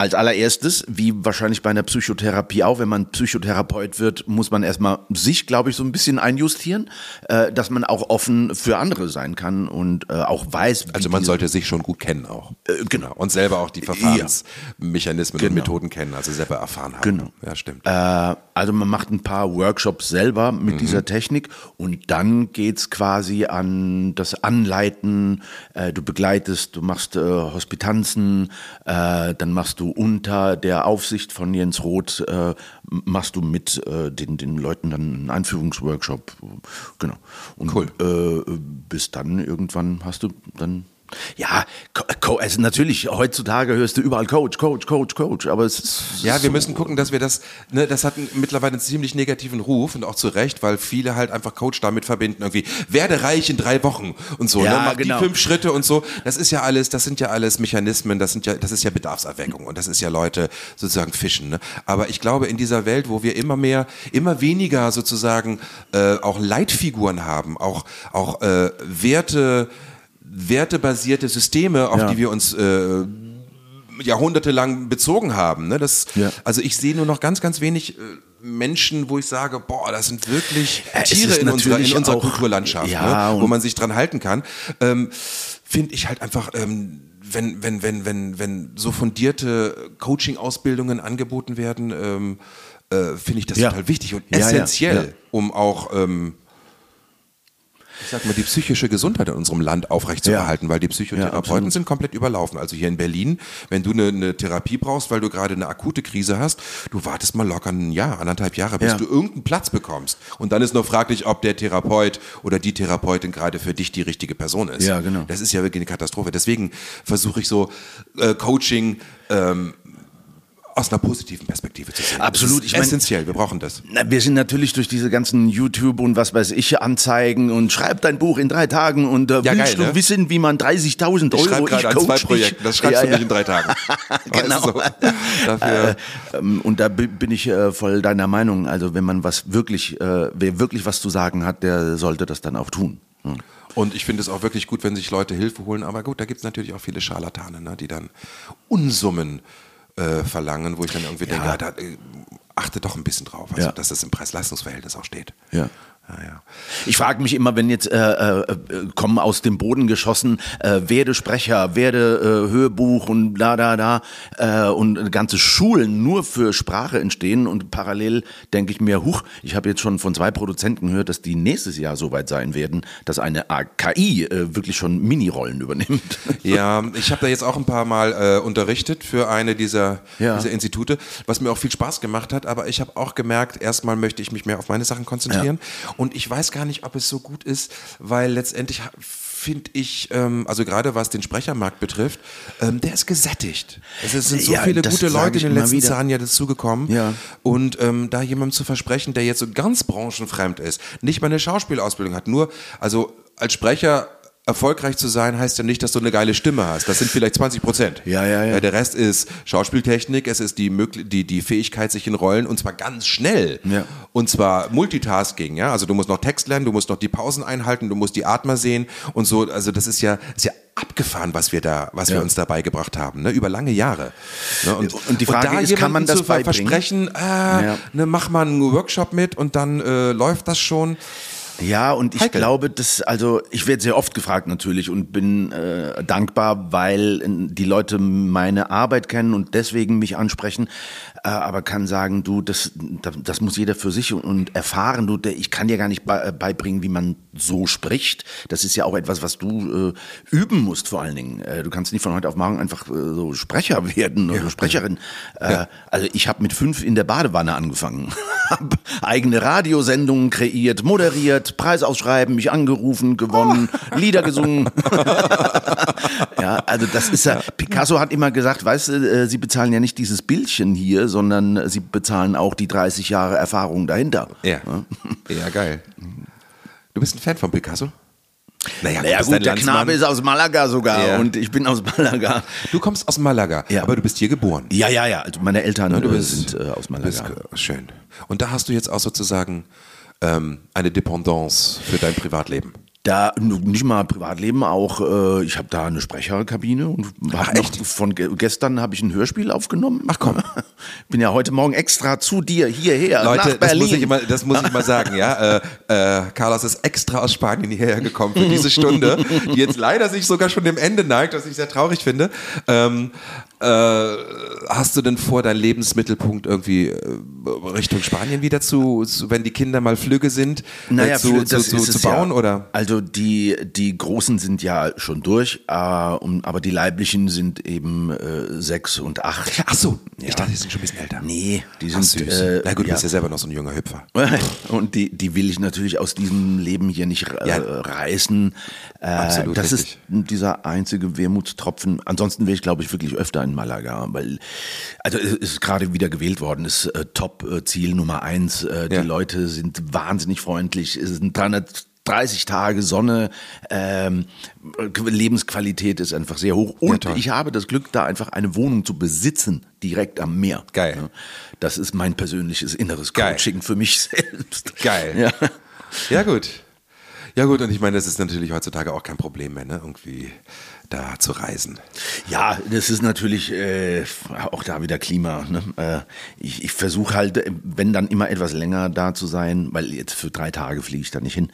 als allererstes, wie wahrscheinlich bei einer Psychotherapie auch, wenn man Psychotherapeut wird, muss man erstmal sich, glaube ich, so ein bisschen einjustieren, äh, dass man auch offen für andere sein kann und äh, auch weiß, wie Also man sollte sich schon gut kennen auch. Äh, genau. Und selber auch die Verfahrensmechanismen und Genau. Methoden kennen, also selber erfahren haben. Genau. Ja, stimmt. Äh, also man macht ein paar Workshops selber mit Mhm. dieser Technik und dann geht's quasi an das Anleiten. Äh, du begleitest, du machst äh, Hospitanzen, dann machst du unter der Aufsicht von Jens Roth, äh, machst du mit äh, den, den Leuten dann einen Einführungsworkshop. Genau. Und Cool. äh, bis dann irgendwann hast du dann ja, also natürlich, heutzutage hörst du überall Coach, Coach, Coach, Coach, aber es ist Ja, wir so- müssen gucken, dass wir das, ne, das hat mittlerweile einen ziemlich negativen Ruf und auch zu Recht, weil viele halt einfach Coach damit verbinden, irgendwie, werde reich in drei Wochen und so, Ja, ne, mach genau. die fünf Schritte und so. Das ist ja alles, das sind ja alles Mechanismen, das sind ja, das ist ja Bedarfserweckung und das ist ja Leute sozusagen fischen, ne. Aber ich glaube, in dieser Welt, wo wir immer mehr, immer weniger sozusagen, äh, auch Leitfiguren haben, auch, auch, äh, Werte, wertebasierte Systeme, auf Ja. die wir uns, äh, jahrhundertelang bezogen haben. Ne? Das, Ja. Also ich sehe nur noch ganz, ganz wenig äh, Menschen, wo ich sage, boah, das sind wirklich Äh, Tiere in unserer, in unserer auch- Kulturlandschaft, Ja, ne? wo man sich dran halten kann. Ähm, Finde ich halt einfach, ähm, wenn, wenn, wenn, wenn, wenn so fundierte Coaching-Ausbildungen angeboten werden, ähm, äh, finde ich das Ja. total wichtig und Ja, ja, essentiell, ja. um auch ähm, ich sag mal, die psychische Gesundheit in unserem Land aufrechtzuerhalten, weil die Psychotherapeuten absolut. sind komplett überlaufen. Also hier in Berlin, wenn du eine, eine Therapie brauchst, weil du gerade eine akute Krise hast, du wartest mal locker ein Jahr, anderthalb Jahre, bis Ja. du irgendeinen Platz bekommst. Und dann ist nur fraglich, ob der Therapeut oder die Therapeutin gerade für dich die richtige Person ist. Ja, genau. Das ist ja wirklich eine Katastrophe. Deswegen versuche ich so äh, Coaching ähm, aus einer positiven Perspektive zu sehen. Absolut. Ich mein- essentiell. Wir brauchen das. Na, wir sind natürlich durch diese ganzen YouTube und was weiß ich Anzeigen und schreib dein Buch in drei Tagen und äh, Ja, willst geil, du ne? wissen, wie man 30.000 Ich Euro schreibe gerade an zwei? Projekten. Das schreibst Ja, du nicht in drei Tagen. Genau. Du? Dafür, Ähm, und da bi- bin ich äh, voll deiner Meinung. Also wenn man was wirklich, äh, wer wirklich was zu sagen hat, der sollte das dann auch tun. Hm. Und ich finde es auch wirklich gut, wenn sich Leute Hilfe holen. Aber gut, da gibt es natürlich auch viele Scharlatane, ne, die dann Unsummen äh, verlangen, wo ich dann irgendwie denke, ja, da, äh, achte doch ein bisschen drauf, also, Ja. dass das im Preis-Leistungs-Verhältnis auch steht. Ja. Ja, ja. Ich frage mich immer, wenn jetzt äh, äh, äh, kommen aus dem Boden geschossen, äh, werde Sprecher, werde äh, Hörbuch und da da da äh, und ganze Schulen nur für Sprache entstehen und parallel denke ich mir, huch, ich habe jetzt schon von zwei Produzenten gehört, dass die nächstes Jahr soweit sein werden, dass eine AKI äh, wirklich schon Minirollen übernimmt. Ja, ich habe da jetzt auch ein paar Mal äh, unterrichtet für eine dieser, Ja. dieser Institute, was mir auch viel Spaß gemacht hat, aber ich habe auch gemerkt, erstmal möchte ich mich mehr auf meine Sachen konzentrieren und ich weiß gar nicht, ob es so gut ist, weil letztendlich finde ich, ähm, also gerade was den Sprechermarkt betrifft, ähm, der ist gesättigt. Es sind so Ja, viele gute Leute in den letzten wieder. Jahren ja dazugekommen. Ja. Und ähm, da jemandem zu versprechen, der jetzt so ganz branchenfremd ist, nicht mal eine Schauspielausbildung hat, nur, also als Sprecher erfolgreich zu sein, heißt ja nicht, dass du eine geile Stimme hast. Das sind vielleicht 20 Prozent. Ja, ja, ja. Der Rest ist Schauspieltechnik, es ist die, die, die Fähigkeit, sich in Rollen, und zwar ganz schnell. Ja. Und zwar Multitasking, ja. Also du musst noch Text lernen, du musst noch die Pausen einhalten, du musst die Atmer sehen und so. Also das ist ja, ist ja abgefahren, was wir da, was wir Ja. uns da beigebracht haben, ne? über lange Jahre. Ne? Und die Frage da ist, kann man das zu beibringen? versprechen, äh, Ja. ne, mach mal einen Workshop mit und dann äh, läuft das schon. Ja, und ich Heikel. glaube, dass, also ich werde sehr oft gefragt natürlich und bin äh, dankbar, weil äh, die Leute meine Arbeit kennen und deswegen mich ansprechen, aber kann sagen, du, das, das, muss jeder für sich und, erfahren. Du, der, ich kann dir gar nicht äh, beibringen, wie man so spricht. Das ist ja auch etwas, was du äh, üben musst vor allen Dingen. Äh, du kannst nicht von heute auf morgen einfach äh, so Sprecher werden oder Sprecherin. Äh, Also ich habe mit fünf in der Badewanne angefangen, habe eigene Radiosendungen kreiert, moderiert, Preis ausschreiben, mich angerufen, gewonnen, Lieder gesungen. Ja, also das ist ja, Picasso hat immer gesagt, weißt du, äh, sie bezahlen ja nicht dieses Bildchen hier, sondern sie bezahlen auch die 30 Jahre Erfahrung dahinter. Ja. Ja, geil. Du bist ein Fan von Picasso? Naja, Naja gut, der Landsmann. Knabe ist aus Malaga sogar Ja. und ich bin aus Malaga. Du kommst aus Malaga, Ja. aber du bist hier geboren. Ja, ja, ja, also meine Eltern du äh, bist- sind äh, aus Malaga. Schön. Und da hast du jetzt auch sozusagen ähm, eine Dependance für dein Privatleben. Da nicht mal Privatleben, auch äh, ich habe da eine Sprecherkabine und Ach, echt? von ge gestern habe ich ein Hörspiel aufgenommen. Ach, komm. Bin ja heute Morgen extra zu dir hierher Leute, nach das Berlin. muss, ich immer, das muss ich mal sagen, ja. Äh, äh, Carlos ist extra aus Spanien hierher gekommen für diese Stunde, die jetzt leider sich sogar schon dem Ende neigt, was ich sehr traurig finde. Ähm, äh, hast du denn vor, deinen Lebensmittelpunkt irgendwie äh, Richtung Spanien wieder zu, zu, wenn die Kinder mal flügge sind, äh, zu, Flö- zu, zu, zu es bauen? ja. Oder? Also die, die Großen sind ja schon durch, äh, um, aber die Leiblichen sind eben äh, sechs und acht. Ach so, ich Ja. dachte, die sind schon ein bisschen älter. Nee, die Ach, sind. süß. äh, Na gut, du ja. bist ja selber noch so ein junger Hüpfer. Und die, die will ich natürlich aus diesem Leben hier nicht äh, reißen. Äh, Absolut das richtig. ist dieser einzige Wermutstropfen. Ansonsten wäre ich, glaube ich, wirklich öfter in Malaga, weil, also es ist gerade wieder gewählt worden, ist äh, Top-Ziel Nummer eins. Äh, Ja. Die Leute sind wahnsinnig freundlich. Es sind 330 Tage Sonne, ähm, Lebensqualität ist einfach sehr hoch. Und toll. ich habe das Glück, da einfach eine Wohnung zu besitzen, direkt am Meer. Geil. Ja, Das ist mein persönliches inneres Geil. Coaching für mich selbst. Geil. Ja. Ja, gut. Ja, gut, und ich meine, das ist natürlich heutzutage auch kein Problem mehr, ne? Irgendwie da zu reisen. Ja, das ist natürlich äh, auch da wieder Klima. Ne? Äh, ich ich versuche halt, wenn dann immer etwas länger da zu sein, weil jetzt für drei Tage fliege ich da nicht hin.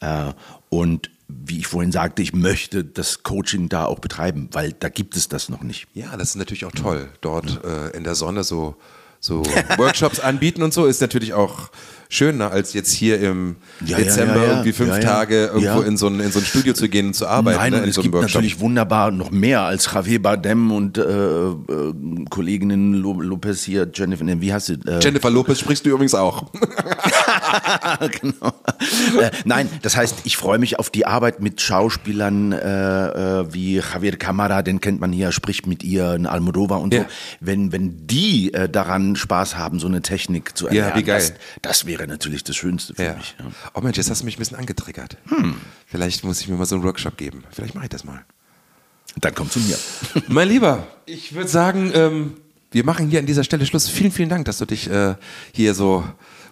Äh, und wie ich vorhin sagte, ich möchte das Coaching da auch betreiben, weil da gibt es das noch nicht. Ja, das ist natürlich auch toll, dort äh, in der Sonne so, so Workshops anbieten und so ist natürlich auch schöner, als jetzt hier im Ja, ja, Dezember ja, ja. irgendwie fünf Ja, ja. Tage irgendwo Ja. in, so ein, in so ein Studio zu gehen und zu arbeiten, Nein, ne, in es so gibt Workshop. natürlich wunderbar noch mehr als Javier Bardem und äh, äh, Kolleginnen Lo- Lopez hier, Jennifer, nee, wie heißt sie? Äh, Jennifer Lopez sprichst du übrigens auch. genau. äh, nein, das heißt, ich freue mich auf die Arbeit mit Schauspielern äh, äh, wie Javier Camara, den kennt man hier, spricht mit ihr, ein Almodovar und Ja. so. Wenn, wenn die daran Spaß haben, so eine Technik zu Ja, erlernen, wie geil. Das, das wäre natürlich das Schönste für Ja. mich. Ja. Oh Mensch, jetzt hast du mich ein bisschen angetriggert. Hm. Vielleicht muss ich mir mal so einen Workshop geben. Vielleicht mache ich das mal. Dann komm zu mir. Mein Lieber, ich würde sagen, ähm, wir machen hier an dieser Stelle Schluss. Vielen, vielen Dank, dass du dich äh, hier so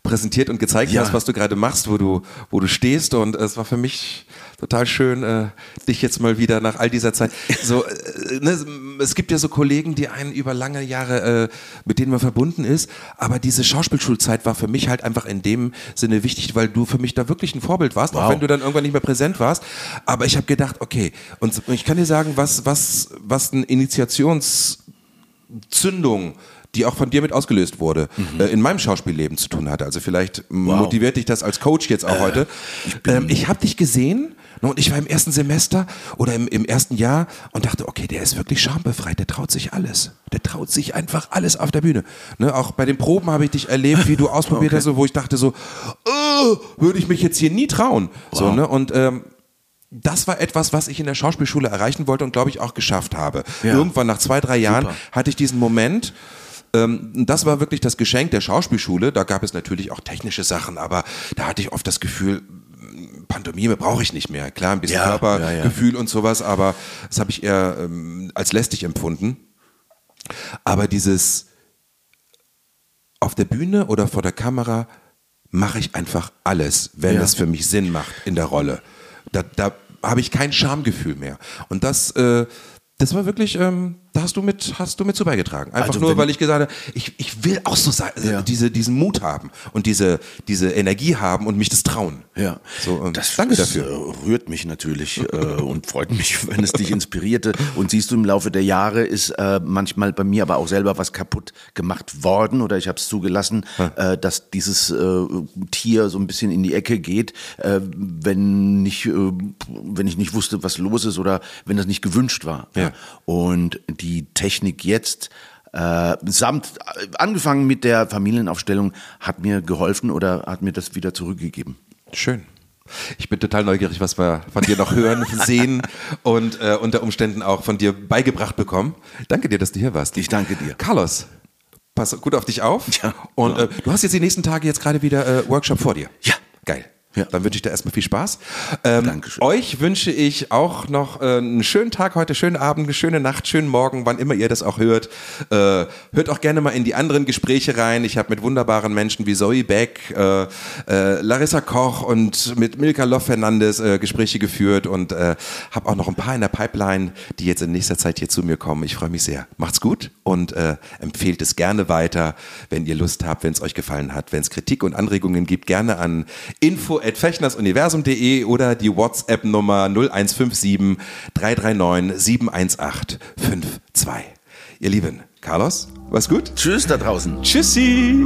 präsentiert und gezeigt Ja. hast, was du gerade machst, wo du, wo du stehst. Und es war für mich total schön, äh, dich jetzt mal wieder nach all dieser Zeit. So, äh, ne, es gibt ja so Kollegen, die einen über lange Jahre, äh, mit denen man verbunden ist. Aber diese Schauspielschulzeit war für mich halt einfach in dem Sinne wichtig, weil du für mich da wirklich ein Vorbild warst, auch Wow. wenn du dann irgendwann nicht mehr präsent warst. Aber ich habe gedacht, okay, und ich kann dir sagen, was, was, was ein Initiationszündung die auch von dir mit ausgelöst wurde, äh, in meinem Schauspielleben zu tun hatte. Also vielleicht motiviert dich das als Coach jetzt auch heute. Ich, ähm, ich habe dich gesehen und ich war im ersten Semester oder im, im ersten Jahr und dachte, okay, der ist wirklich schambefreit, der traut sich alles. Der traut sich einfach alles auf der Bühne. Ne, auch bei den Proben habe ich dich erlebt, wie du ausprobiert hast, so, wo ich dachte so, oh, würde ich mich jetzt hier nie trauen. So, ne? Und ähm, das war etwas, was ich in der Schauspielschule erreichen wollte und glaube ich auch geschafft habe. Ja. Irgendwann nach zwei, drei Jahren Super. hatte ich diesen Moment, ähm, das war wirklich das Geschenk der Schauspielschule. Da gab es natürlich auch technische Sachen, aber da hatte ich oft das Gefühl, Pantomime brauche ich nicht mehr. Klar, ein bisschen ja, Körpergefühl ja, und sowas, aber das habe ich eher ähm, als lästig empfunden. Aber dieses auf der Bühne oder vor der Kamera mache ich einfach alles, wenn es für mich Sinn macht in der Rolle. Da, da habe ich kein Schamgefühl mehr. Und das, äh, das war wirklich, ähm, da hast du mit, hast du mit zu beigetragen. Einfach also nur, weil ich gesagt habe, ich, ich will auch so sein, ja. diese, diesen Mut haben und diese, diese Energie haben und mich das trauen. Ja. So, ähm, das, danke dafür. Äh, rührt mich natürlich äh, und freut mich, wenn es dich inspirierte. Und siehst du, im Laufe der Jahre ist äh, manchmal bei mir aber auch selber was kaputt gemacht worden oder ich habe es zugelassen, äh, dass dieses äh, Tier so ein bisschen in die Ecke geht, äh, wenn nicht, wenn ich nicht wusste, was los ist oder wenn das nicht gewünscht war. Ja. Und die die Technik jetzt äh, samt angefangen mit der Familienaufstellung hat mir geholfen oder hat mir das wieder zurückgegeben. Schön. Ich bin total neugierig, was wir von dir noch hören, sehen und äh, unter Umständen auch von dir beigebracht bekommen. Danke dir, dass du hier warst. Ich danke dir. Carlos, pass gut auf dich auf. Ja. Und äh, du hast jetzt die nächsten Tage jetzt gerade wieder äh, Workshop vor dir. Ja. Geil. Ja. Dann wünsche ich dir erstmal viel Spaß. Ähm, Dankeschön. Euch wünsche ich auch noch äh, einen schönen Tag heute, schönen Abend, eine schöne Nacht, schönen Morgen, wann immer ihr das auch hört. Äh, hört auch gerne mal in die anderen Gespräche rein. Ich habe mit wunderbaren Menschen wie Zoe Beck, äh, äh Larissa Koch und mit Milka Loff Fernandes äh, Gespräche geführt und äh, habe auch noch ein paar in der Pipeline, die jetzt in nächster Zeit hier zu mir kommen. Ich freue mich sehr. Macht's gut und empfehlt es gerne weiter, wenn ihr Lust habt, wenn es euch gefallen hat. Wenn es Kritik und Anregungen gibt, gerne an info fechnersuniversum.de oder die WhatsApp-Nummer 0157 339 718 52. Ihr Lieben, Carlos, was gut? Tschüss da draußen. Tschüssi.